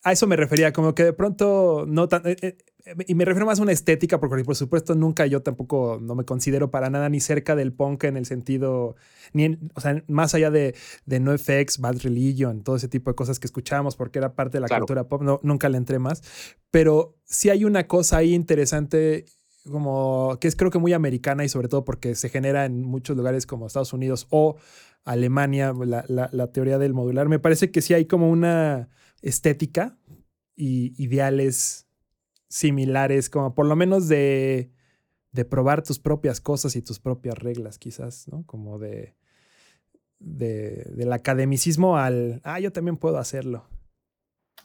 A eso me refería, como que de pronto no tan. Eh, eh, y me refiero más a una estética, porque por supuesto nunca yo tampoco no me considero para nada ni cerca del punk en el sentido, ni o sea, más allá de, de NoFX, Bad Religion, todo ese tipo de cosas que escuchábamos porque era parte de la cultura pop, no, nunca le entré más. Pero sí hay una cosa ahí interesante como que es creo que muy americana y sobre todo porque se genera en muchos lugares como Estados Unidos o Alemania, la, la, la teoría del modular. Me parece que sí hay como una estética y ideales similares, como por lo menos de, de probar tus propias cosas y tus propias reglas, quizás, ¿no? Como de, de, del academicismo al, ah, yo también puedo hacerlo.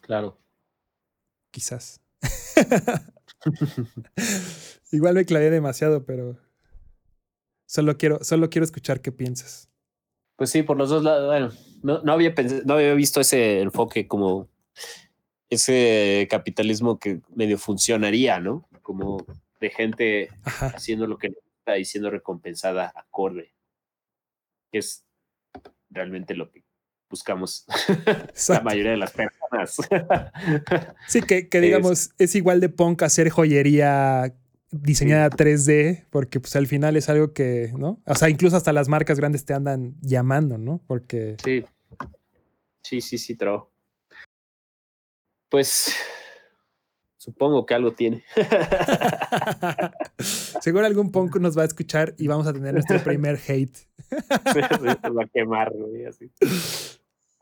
Claro. Quizás. *laughs* Igual me clavé demasiado, pero solo quiero, solo quiero escuchar qué piensas. Pues sí, por los dos lados. Bueno, no, no, había no había visto ese enfoque como ese capitalismo que medio funcionaría, ¿no? Como de gente haciendo lo que está y siendo recompensada acorde, que es realmente lo que buscamos *laughs* la mayoría de las personas. *laughs* sí, que, digamos, es, igual de punk hacer joyería diseñada 3D, porque pues al final es algo que, ¿no? O sea, incluso hasta las marcas grandes te andan llamando, ¿no? Porque... Sí, sí, sí, sí, trabajo. Pues supongo que algo tiene. *laughs* Seguro algún punk nos va a escuchar y vamos a tener nuestro primer hate. va a quemar, así.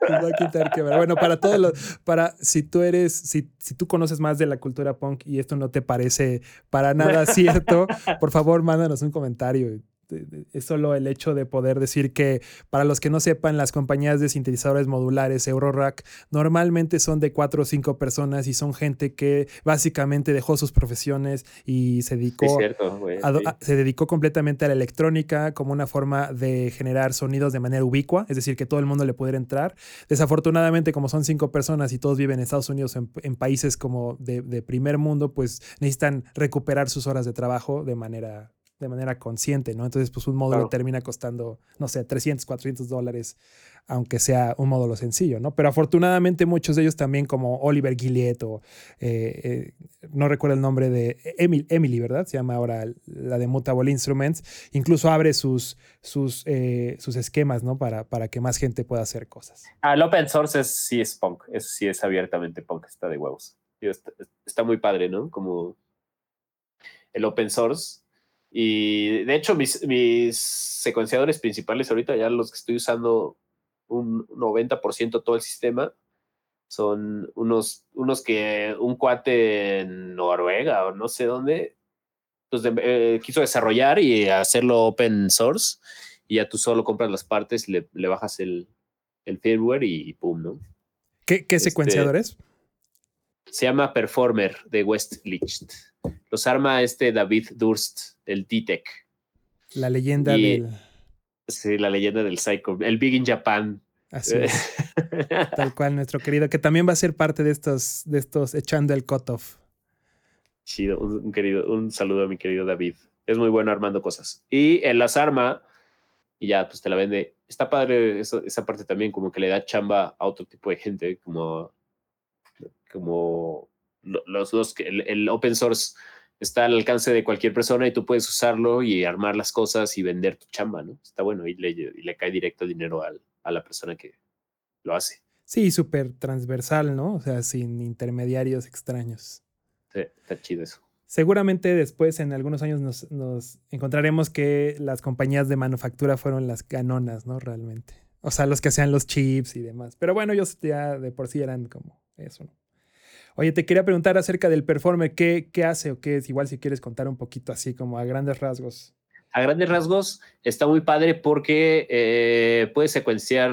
va a quitar quemar. Bueno, para todos los, para si tú eres, si, si tú conoces más de la cultura punk y esto no te parece para nada *laughs* cierto, por favor, mándanos un comentario es solo el hecho de poder decir que, para los que no sepan, las compañías de sintetizadores modulares Eurorack normalmente son de cuatro o cinco personas y son gente que básicamente dejó sus profesiones y se dedicó, se dedicó completamente a la electrónica como una forma de generar sonidos de manera ubicua, es decir, que todo el mundo le pudiera entrar. Desafortunadamente, como son cinco personas y todos viven en Estados Unidos, en, países como de, de primer mundo, pues necesitan recuperar sus horas de trabajo de manera de manera consciente, ¿no? Entonces, pues un módulo termina costando, no sé, 300, 400 dólares, aunque sea un módulo sencillo, ¿no? Pero afortunadamente muchos de ellos también, como Oliver Gilliet o, eh, eh, no recuerdo el nombre de Emily, Emily, ¿verdad? Se llama ahora la de Mutable Instruments, incluso abre sus, sus, eh, sus esquemas, ¿no? Para, para que más gente pueda hacer cosas. Ah, el open source es, sí es punk, es, sí es abiertamente punk, está de huevos. Está, está muy padre, ¿no? Como el open source y de hecho, mis, mis secuenciadores principales ahorita, ya los que estoy usando un 90% todo el sistema, son unos, unos que un cuate en Noruega o no sé dónde, pues eh, quiso desarrollar y hacerlo open source y ya tú solo compras las partes, le, le bajas el, el, firmware y, pum, ¿no? ¿Qué, qué este, secuenciador es? Se llama Performer de Westlicht. Los arma este David Durst, el D-Tech. La leyenda del. Sí, la leyenda del Psycho. El Big in Japan. Así es. *laughs* Tal cual, nuestro querido, que también va a ser parte de estos, de estos echando el cutoff. Chido, un, querido, un saludo a mi querido David. Es muy bueno armando cosas. Y él las arma y ya, pues te la vende. Está padre esa parte también, como que le da chamba a otro tipo de gente, como, como los dos, el, el open source está al alcance de cualquier persona y tú puedes usarlo y armar las cosas y vender tu chamba, ¿no? Está bueno y le, y le cae directo dinero al, a la persona que lo hace. Sí, súper transversal, ¿no? O sea, sin intermediarios extraños. Sí, está chido eso. Seguramente después, en algunos años, nos, nos encontraremos que las compañías de manufactura fueron las canonas, ¿no? Realmente. O sea, los que hacían los chips y demás. Pero bueno, ellos ya de por sí eran como eso, ¿no? Oye, te quería preguntar acerca del performer, ¿qué, qué hace o qué es? Igual si quieres contar un poquito así, como a grandes rasgos. A grandes rasgos está muy padre porque eh, puedes secuenciar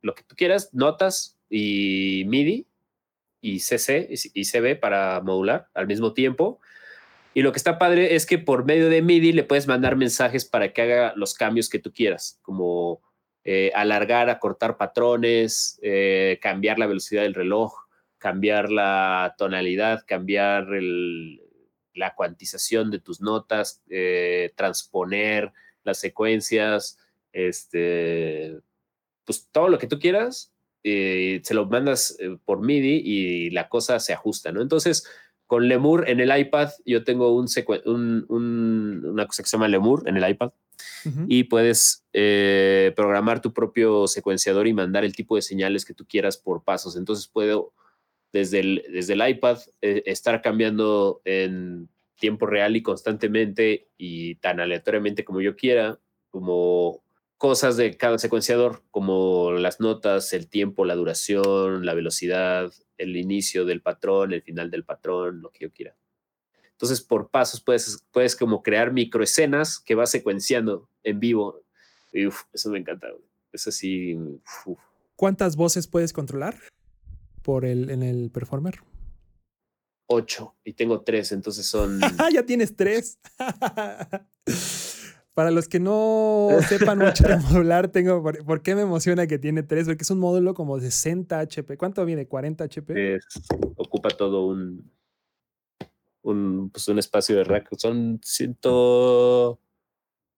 lo que tú quieras, notas y MIDI y CC y CB para modular al mismo tiempo. Y lo que está padre es que por medio de MIDI le puedes mandar mensajes para que haga los cambios que tú quieras, como eh, alargar, acortar patrones, eh, cambiar la velocidad del reloj, cambiar la tonalidad, cambiar la cuantización de tus notas, eh, transponer las secuencias, este, pues todo lo que tú quieras, se lo mandas por MIDI y la cosa se ajusta, ¿no? Entonces, con Lemur en el iPad, yo tengo un, una cosa que se llama Lemur en el iPad, y puedes eh, programar tu propio secuenciador y mandar el tipo de señales que tú quieras por pasos. Entonces puedo desde el, desde el iPad eh, estar cambiando en tiempo real y constantemente y tan aleatoriamente como yo quiera, como cosas de cada secuenciador, como las notas, el tiempo, la duración, la velocidad, el inicio del patrón, el final del patrón, lo que yo quiera. Entonces, por pasos puedes, puedes como crear microescenas que vas secuenciando en vivo. Eso me encanta. Eso sí. ¿Cuántas voces puedes controlar por el, en el performer? Ocho. Y tengo tres, entonces son. *laughs* ya tienes tres. *laughs* Para los que no *laughs* sepan mucho de modular, tengo. Por, qué me emociona que tiene tres? Porque es un módulo como de 60 HP. ¿Cuánto viene? ¿40 HP? ocupa todo un, un, pues un espacio de rack. Son ciento...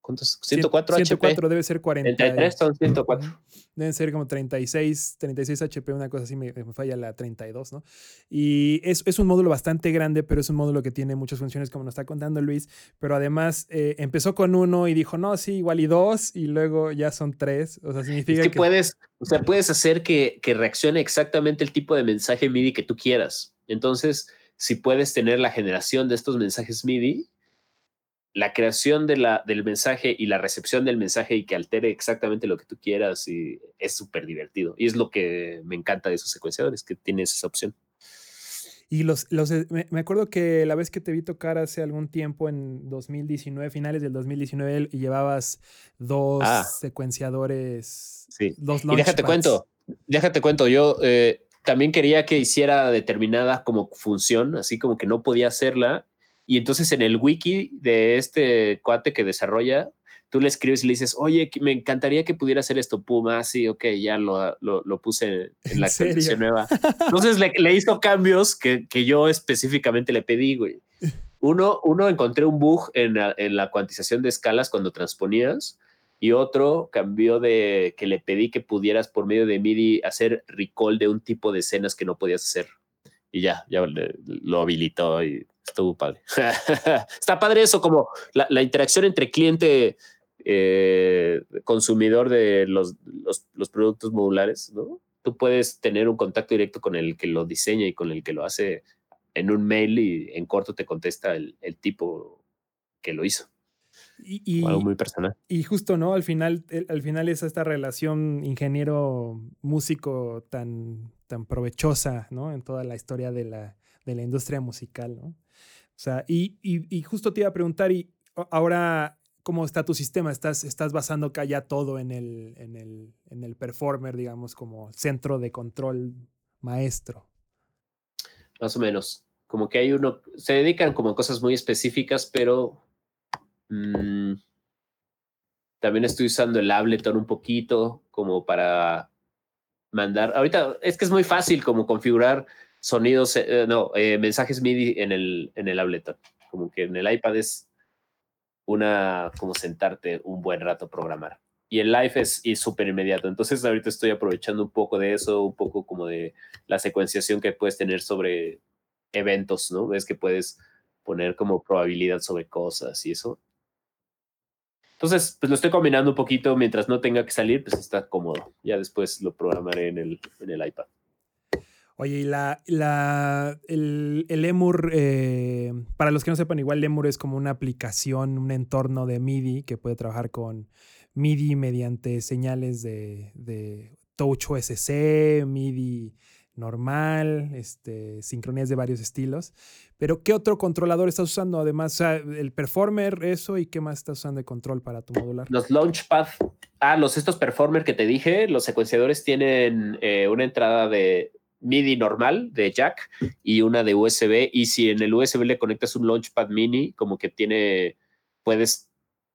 ¿Cuántos? 104 HP. 104 debe ser 40. 33 son 104. Deben ser como 36, 36 HP, una cosa así, me, falla la 32, ¿no? Y es, es, un módulo bastante grande, pero es un módulo que tiene muchas funciones, como nos está contando Luis. Pero además eh, empezó con uno y dijo, no, sí, igual y dos, y luego ya son tres. O sea, significa que, que, puedes, o sea, puedes hacer que, que reaccione exactamente el tipo de mensaje MIDI que tú quieras. Entonces, si puedes tener la generación de estos mensajes MIDI, la creación de la, del mensaje y la recepción del mensaje y que altere exactamente lo que tú quieras y es súper divertido. Y es lo que me encanta de esos secuenciadores, que tienes esa opción. Y los, los me, acuerdo que la vez que te vi tocar hace algún tiempo, en 2019, finales del 2019, y llevabas dos ah. secuenciadores. Sí. Dos y déjate cuento, déjate cuento, yo eh, también quería que hiciera determinada como función, así como que no podía hacerla. Y entonces en el wiki de este cuate que desarrolla, tú le escribes y le dices, oye, me encantaría que pudiera hacer esto, Puma, sí, ok, ya lo, lo, puse en la actualización nueva. Entonces le, le, hizo cambios que, que, yo específicamente le pedí, güey. Uno, uno encontré un bug en la, en la cuantización de escalas cuando transponías y otro cambió de que le pedí que pudieras por medio de MIDI hacer recall de un tipo de escenas que no podías hacer. Y ya, ya lo habilitó y estuvo padre. *laughs* Está padre eso, como la, interacción entre cliente eh, consumidor de los, los, productos modulares, ¿no? Tú puedes tener un contacto directo con el que lo diseña y con el que lo hace en un mail y en corto te contesta el, el tipo que lo hizo. Y, algo muy personal. Y justo, ¿no? Al final, al final es esta relación ingeniero-músico tan, tan provechosa, ¿no? En toda la historia de la, de la industria musical, ¿no? O sea, y, y, justo te iba a preguntar, y ahora, ¿cómo está tu sistema? ¿Estás, estás basando acá ya todo en el, en, el, en el performer, digamos, como centro de control maestro? Más o menos. Como que hay uno, se dedican como a cosas muy específicas, pero Mm, también estoy usando el Ableton un poquito como para mandar. Ahorita es que es muy fácil como configurar sonidos, eh, no, eh, mensajes MIDI en el, en el Ableton. Como que en el iPad es una, como sentarte un buen rato a programar. Y el live es súper inmediato. Entonces ahorita estoy aprovechando un poco de eso, un poco como de la secuenciación que puedes tener sobre eventos, ¿no? Ves que puedes poner como probabilidad sobre cosas y eso. Entonces, pues lo estoy combinando un poquito mientras no tenga que salir, pues está cómodo. Ya después lo programaré en el, en el iPad. Oye, y la, la, el, el eh, para los que no sepan, igual Lemur es como una aplicación, un entorno de MIDI que puede trabajar con MIDI mediante señales de, de Touch OSC, MIDI normal, este, sincronías de varios estilos. Pero, ¿qué otro controlador estás usando? Además, el Performer, eso, ¿y qué más estás usando de control para tu modular? Los Launchpad. Ah, los estos Performer que te dije, los secuenciadores tienen eh, una entrada de MIDI normal de jack y una de USB. Y si en el USB le conectas un Launchpad mini, como que tiene, puedes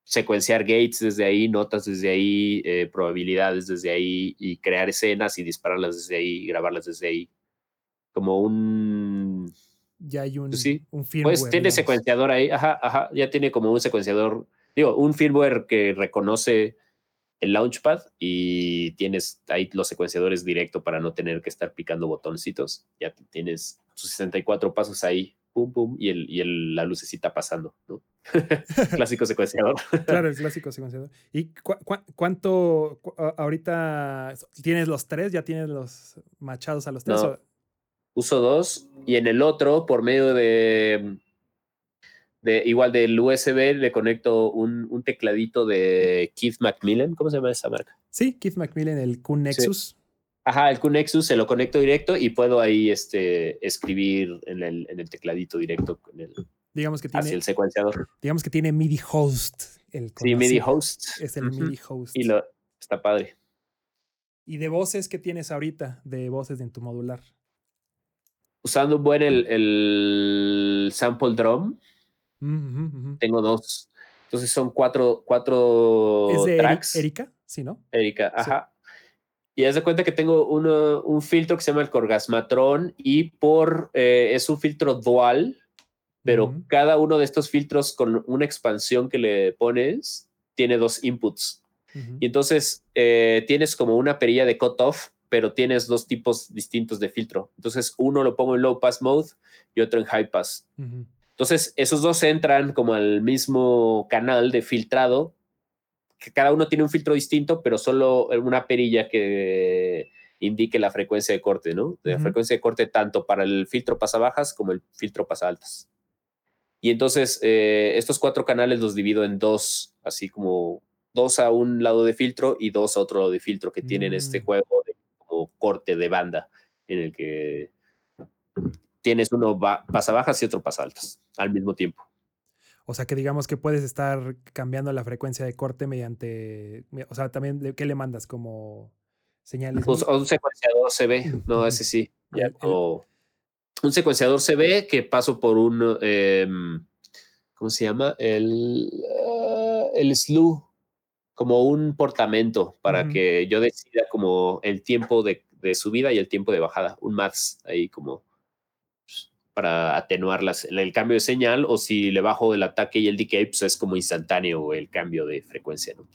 secuenciar gates desde ahí, notas desde ahí, eh, probabilidades desde ahí y crear escenas y dispararlas desde ahí, grabarlas desde ahí. Como un... Ya hay un, pues sí, un Pues firmware, tiene digamos. secuenciador ahí, ajá, ajá, ya tiene como un secuenciador, digo, un firmware que reconoce el launchpad y tienes ahí los secuenciadores directo para no tener que estar picando botoncitos. Ya tienes sus 64 pasos ahí, pum, pum, y, el, y el, la lucecita pasando, ¿no? *laughs* Clásico secuenciador. *laughs* Claro, el clásico secuenciador. ¿Y cu- cu- cuánto cu- ahorita tienes los tres? ¿Ya tienes los machados a los tres? No. Uso dos y en el otro, por medio de, de igual del USB, le conecto un, un tecladito de Keith Macmillan. ¿Cómo se llama esa marca? Sí, Keith Macmillan, el Q Nexus. Ajá, el QNexus se lo conecto directo y puedo ahí este, escribir en el, en el tecladito directo con el, Digamos que hacia tiene, el secuenciador. digamos que tiene MIDI host. El Sí, MIDI host. Es el. MIDI host. Y lo, está padre. ¿Y de voces qué tienes ahorita? De voces en tu modular. Usando un buen el, el sample drum, Tengo dos. Entonces son cuatro, cuatro ¿Es de Eri- tracks. Erika? Sí, ¿no? Erika, ajá. Y haz de cuenta que tengo uno- un filtro que se llama el Corgasmatron y por eh, es un filtro dual, pero cada uno de estos filtros con una expansión que le pones tiene dos inputs. Y entonces eh, tienes como una perilla de cutoff, pero tienes dos tipos distintos de filtro. Entonces uno lo pongo en low pass mode y otro en high pass. Entonces, esos dos entran como al mismo canal de filtrado, que cada uno tiene un filtro distinto, pero solo una perilla que indique la frecuencia de corte, ¿no? De la frecuencia de corte tanto para el filtro pasa bajas como el filtro pasa altas. Y entonces, eh, estos cuatro canales los divido en dos, así como dos a un lado de filtro y dos a otro lado de filtro, que tienen este Mm. juego de como corte de banda, en el que tienes uno pasa bajas y otro pasa altas al mismo tiempo. O sea que digamos que puedes estar cambiando la frecuencia de corte mediante. O sea, también, ¿de ¿qué le mandas? Como señales. Pues, un secuenciador CB, no, ese sí. ya no. un secuenciador CB que paso por un, em, ¿cómo se llama? El, ah, el slew, como un portamento para que yo decida como el tiempo de, de subida y el tiempo de bajada, un max ahí como para atenuar las- el cambio de señal o si le bajo el ataque y el decay, pues es como instantáneo el cambio de frecuencia, ¿no?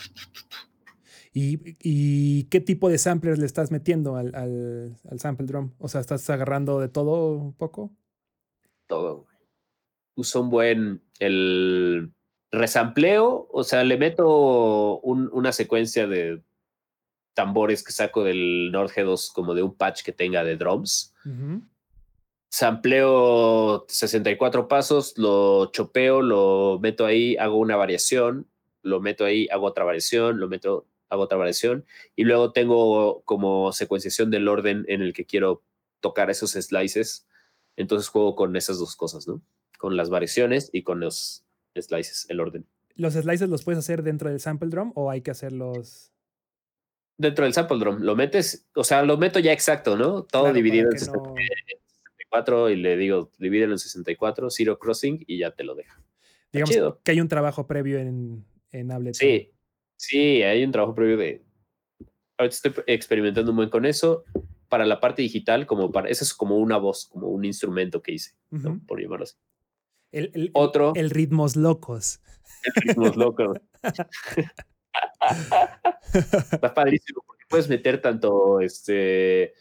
¿Y, y qué tipo de samplers le estás metiendo al, al, al sample drum? O sea, ¿estás agarrando de todo un poco? todo. Uso un buen el resampleo, o sea, le meto un- una secuencia de tambores que saco del Nord G2 como de un patch que tenga de drums. Ujú. Sampleo 64 pasos, lo chopeo, lo meto ahí, hago una variación, lo meto ahí, hago otra variación, lo meto, hago otra variación y luego tengo como secuenciación del orden en el que quiero tocar esos slices. Entonces juego con esas dos cosas, ¿no? Con las variaciones y con los slices, el orden. ¿Los slices los puedes hacer dentro del sample drum o hay que hacerlos? Dentro del sample drum, lo metes, o sea, lo meto ya exacto, ¿no? Todo Claro, dividido en no- 64 y le digo, divídelo en 64, zero crossing y ya te lo deja. digamos chido. que hay un trabajo previo en, en Ableton. Sí, sí, hay un trabajo previo de. Ahorita estoy experimentando un buen con eso. Para la parte digital, como para. Eso es como una voz, como un instrumento que hice, por llamarlo así. El, el- Otro, el ritmos locos. ritmos locos. *laughs* Está padrísimo porque puedes meter tanto este,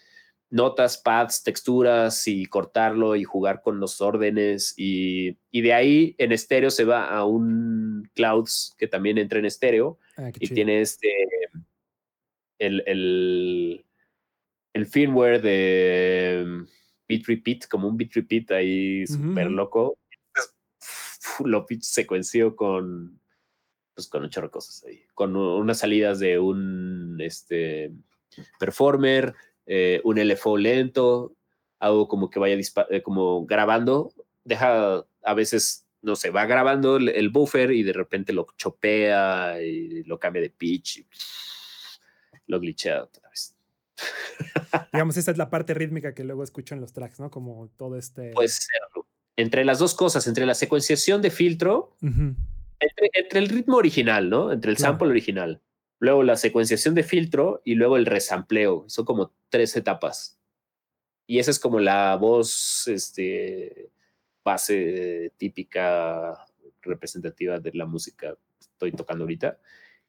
notas, pads, texturas y cortarlo y jugar con los órdenes. Y, y de ahí en estéreo se va a un Clouds que también entra en estéreo Ah, y chido. tiene este el, el, el firmware de um, Beat Repeat, como un Beat Repeat ahí súper ujú. loco. Lo secuenció con pues con un chorro de cosas ahí, con unas salidas de un este performer, eh, un LFO lento, hago como que vaya eh, como grabando, deja a veces no sé, va grabando el, el buffer y de repente lo chopea y lo cambia de pitch y lo glitchea otra vez. *laughs* Digamos, esta es la parte rítmica que luego escucho en los tracks, ¿no? Como todo este. Puede ser entre las dos cosas, entre la secuenciación de filtro. Entre, el ritmo original, ¿no? Entre el sample original, luego la secuenciación de filtro y luego el resampleo. Son como tres etapas. Y esa es como la voz este, base típica representativa de la música que estoy tocando ahorita.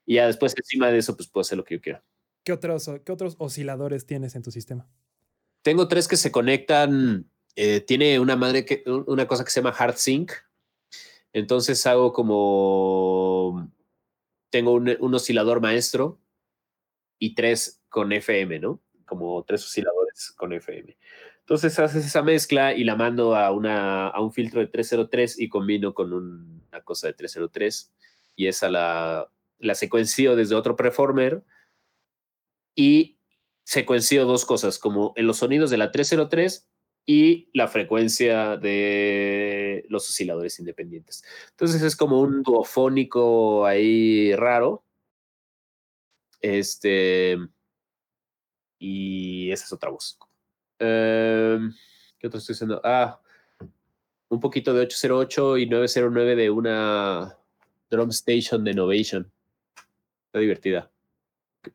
Y ya después, encima de eso, pues puedo hacer lo que yo quiera. ¿Qué otros, qué otros osciladores tienes en tu sistema? Tengo tres que se conectan. Eh, tiene una madre que, una cosa que se llama Hard Sync. Entonces hago como. Tengo un, un oscilador maestro y tres con FM, ¿no? Como tres osciladores con FM. Entonces haces esa mezcla y la mando a, una, a un filtro de 303 y combino con una cosa de 303 y esa la, la secuencio desde otro preformer y secuencio dos cosas, como en los sonidos de la 303 y la frecuencia de los osciladores independientes. Entonces es como un duofónico ahí raro. Este. Y esa es otra voz. Em, ¿Qué otro estoy haciendo? Ah, un poquito de 808 y 909 de una drum station de Innovation. Está divertida.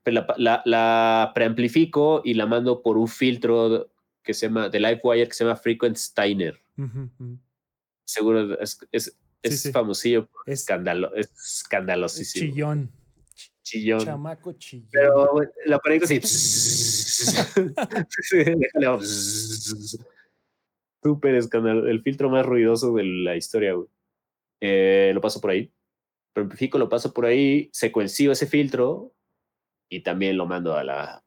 La, preamplifico y la mando por un filtro que se llama, de Livewire que se llama Frequent Steiner. Seguro es, es, es famosillo, es, escándalo, es escandalosísimo. Chillón. Chillón. Chamaco chillón. Pero la pongo así. *laughs* Súper escandaloso. El filtro más ruidoso de la historia, eh, lo paso por ahí amplifico, lo paso por ahí, secuencio ese filtro y también lo mando a la,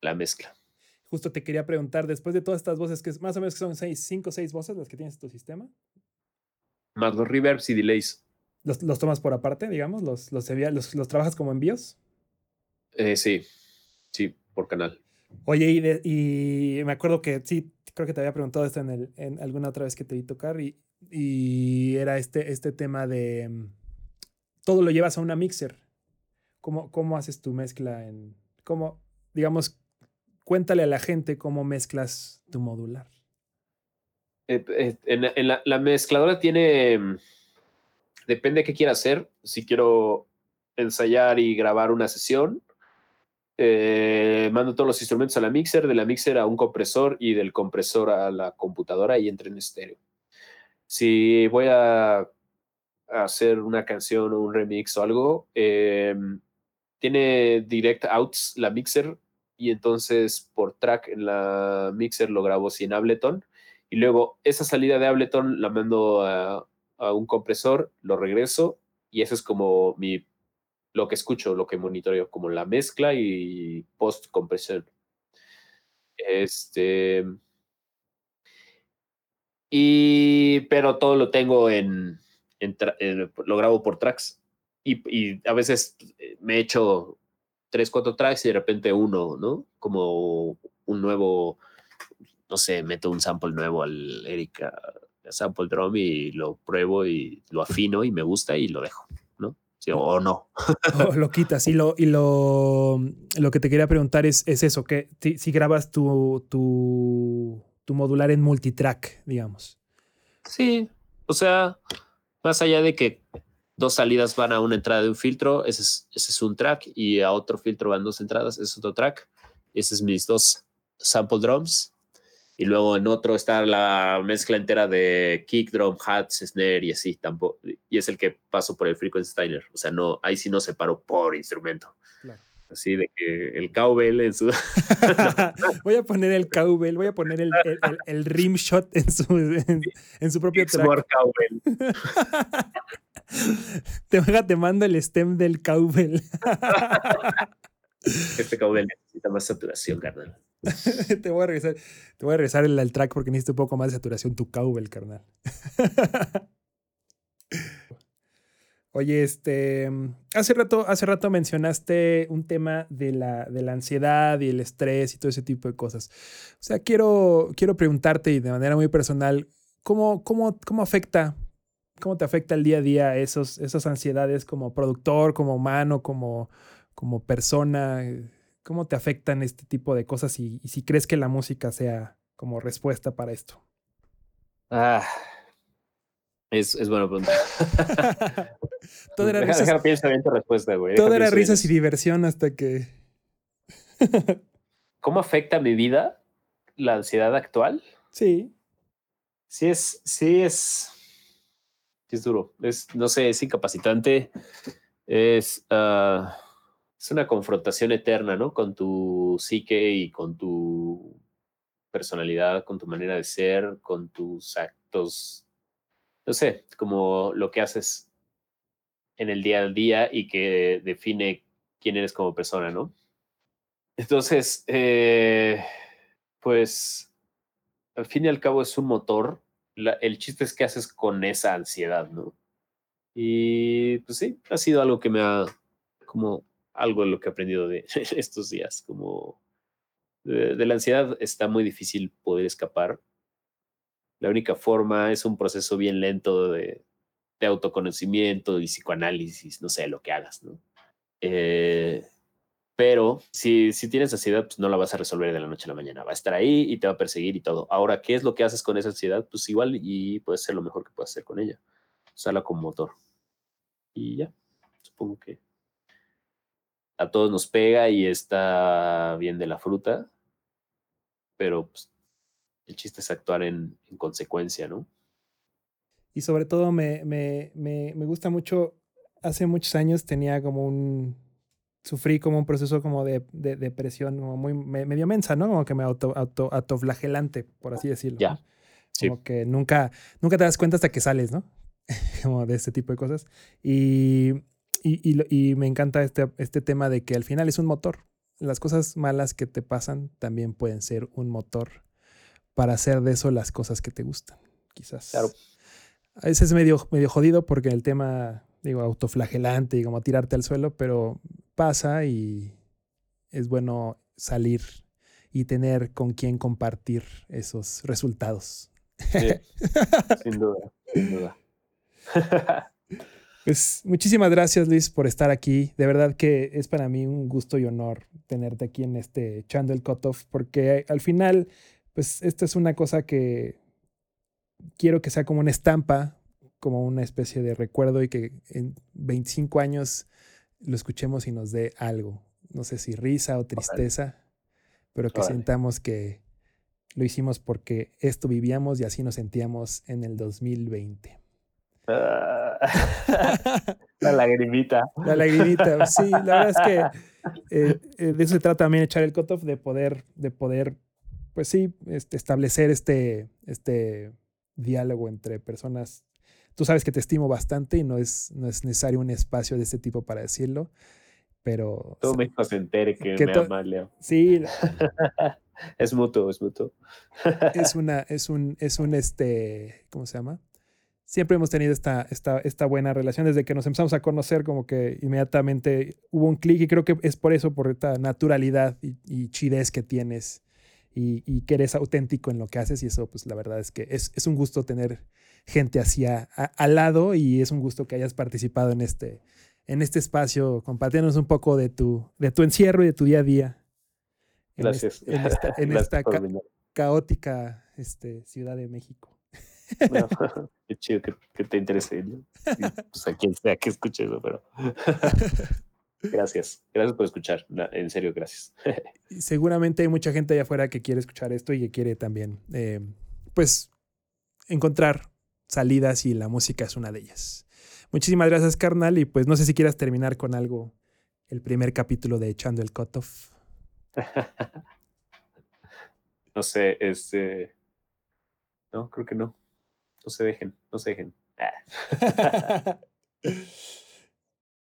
la mezcla. Justo te quería preguntar, después de todas estas voces, que más o menos son seis, cinco o seis voces las que tienes en tu sistema. Más los reverbs y delays. ¿Los, los tomas por aparte, digamos? ¿Los, los, los, trabajas como envíos? Eh, sí, sí, por canal. Oye, y, y, me acuerdo que sí, creo que te había preguntado esto en, el, en alguna otra vez que te vi tocar y, y era este, este tema de todo lo llevas a una mixer. ¿Cómo, cómo haces tu mezcla en... Cómo, digamos, cuéntale a la gente cómo mezclas tu modular. Eh, eh, en, la, mezcladora tiene... Mm, depende de qué quiera hacer. Si quiero ensayar y grabar una sesión, eh, mando todos los instrumentos a la mixer, de la mixer a un compresor y del compresor a la computadora y entra en estéreo. Si voy a hacer una canción o un remix o algo, em, tiene direct outs la mixer y entonces por track en la mixer lo grabo sin Ableton y luego esa salida de Ableton la mando a, un compresor, lo regreso y eso es como mi lo que escucho, lo que monitoreo, como la mezcla y post compresión. Este y pero todo lo tengo en lo grabo por tracks. Y, a veces eh, me echo tres, cuatro tracks y de repente uno, ¿no? Como un nuevo, no sé, meto un sample nuevo al Erika sample drum y lo pruebo y lo afino y me gusta y lo dejo, ¿no? o, no. lo quitas. Y lo, y lo, lo que te quería preguntar es, es eso, que si, grabas tu, tu, tu modular en multitrack, digamos. Sí, o sea, más allá de que dos salidas van a una entrada de un filtro, ese es, ese es un track, y a otro filtro van dos entradas, ese es otro track. Ese es mis dos sample drums. Y luego en otro está la mezcla entera de kick drum, hats, snare y así. Tampoco, y es el que paso por el Frequency Steiner. O sea, no, ahí sí no separo por instrumento. Así de que el cowbell en su. *laughs* *laughs* voy a poner el cowbell, voy a poner el, el, rim shot en su, en, su propio track. cowbell. *laughs* te, te mando el stem del cowbell. este cowbell necesita más saturación, carnal. te voy a regresar, te voy a regresar el, el track porque necesito un poco más de saturación tu cowbell, carnal. Oye, este, hace rato, hace rato mencionaste un tema de la, de la ansiedad y el estrés y todo ese tipo de cosas. O sea, quiero, quiero preguntarte y de manera muy personal, ¿cómo, cómo, cómo afecta, cómo te afecta el día a día esos, esas ansiedades como productor, como humano, como, como persona? ¿Cómo te afectan este tipo de cosas y, y si crees que la música sea como respuesta para esto? Ah, Es, es buena pregunta. *laughs* todo era Deja- risas, deja, pienso bien tu respuesta, güey. todo era risas y diversión hasta que. *laughs* ¿Cómo afecta mi vida la ansiedad actual? Sí. Sí es, sí es, sí es duro. Es, no sé, es incapacitante. Es, ah, es una confrontación eterna, ¿no? Con tu psique y con tu personalidad, con tu manera de ser, con tus actos. No sé, como lo que haces en el día a día y que define quién eres como persona, ¿no? Entonces, eh, pues al fin y al cabo es un motor. El chiste es qué haces con esa ansiedad, ¿no? Y pues sí, ha sido algo que me ha, como algo de lo que he aprendido de *laughs* estos días, como de la ansiedad está muy difícil poder escapar. La única forma es un proceso bien lento de, de autoconocimiento y psicoanálisis, no sé, lo que hagas, ¿no? Eh, pero si, si tienes ansiedad, pues no la vas a resolver de la noche a la mañana. Va a estar ahí y te va a perseguir y todo. Ahora, ¿qué es lo que haces con esa ansiedad? Pues igual y puede ser lo mejor que puedas hacer con ella. Usarla como motor. Y ya, supongo que a todos nos pega y está bien de la fruta. Pero pues, el chiste es actuar en, en consecuencia, ¿no? Y sobre todo me, me, me, me gusta mucho. Hace muchos años tenía como un. Sufrí como un proceso como de, de depresión, como muy me- medio mensa, ¿no? Como que me auto, auto, autoflagelante, por así decirlo. Ya, sí. Como que nunca, nunca te das cuenta hasta que sales, ¿no? *laughs* como de este tipo de cosas. Y, y, y y me encanta este, este tema de que al final es un motor. Las cosas malas que te pasan también pueden ser un motor para hacer de eso las cosas que te gustan, quizás. Claro. A veces es medio, medio jodido porque el tema, digo, autoflagelante y como tirarte al suelo, pero pasa y es bueno salir y tener con quién compartir esos resultados. Sí, *laughs* sin duda, sin duda. *laughs* Pues muchísimas gracias Luis por estar aquí. De verdad que es para mí un gusto y honor tenerte aquí en este echando el cutoff porque al final, pues esta es una cosa que quiero que sea como una estampa, como una especie de recuerdo y que en 25 años lo escuchemos y nos dé algo. No sé si risa o tristeza, pero que Órale. sintamos que lo hicimos porque esto vivíamos y así nos sentíamos en el 2020. Ah, *laughs* *laughs* La lagrimita. La lagrimita, sí, la verdad es que eh, eh, de eso se trata también echar el cutoff, de poder, de poder, pues sí, este, establecer este, este diálogo entre personas. Tú sabes que te estimo bastante y no es, no es necesario un espacio de este tipo para decirlo, pero Todo México se entere que, *laughs* Que me ama, Leo. sí, *laughs* Es mutuo, es mutuo. es una, es un, es un, este, ¿cómo se llama? Siempre hemos tenido esta, esta, esta buena relación desde que nos empezamos a conocer, como que inmediatamente hubo un clic y creo que es por eso, por esta naturalidad y, y chidez que tienes y, y que eres auténtico en lo que haces y eso, pues la verdad es que es, es un gusto tener gente así a- a- al lado y es un gusto que hayas participado en este, en este espacio, compartiéndonos un poco de tu, de tu encierro y de tu día a día. en Gracias. en esta, *laughs* en Gracias esta por ca- venir. caótica este, Ciudad de México. No, *laughs* *laughs* qué chido que, que te interese. ¿no? Pues a quien sea que escuche eso, pero. Gracias. Gracias por escuchar. En serio, gracias. *laughs* Seguramente hay mucha gente allá afuera que quiere escuchar esto y que quiere también, eh, pues, encontrar salidas y la música es una de ellas. Muchísimas gracias, carnal, y pues no sé si quieras terminar con algo, el primer capítulo de Echando el Cutoff. *laughs* No sé, este. No, creo que no. No se dejen, no se dejen. Ah. *laughs*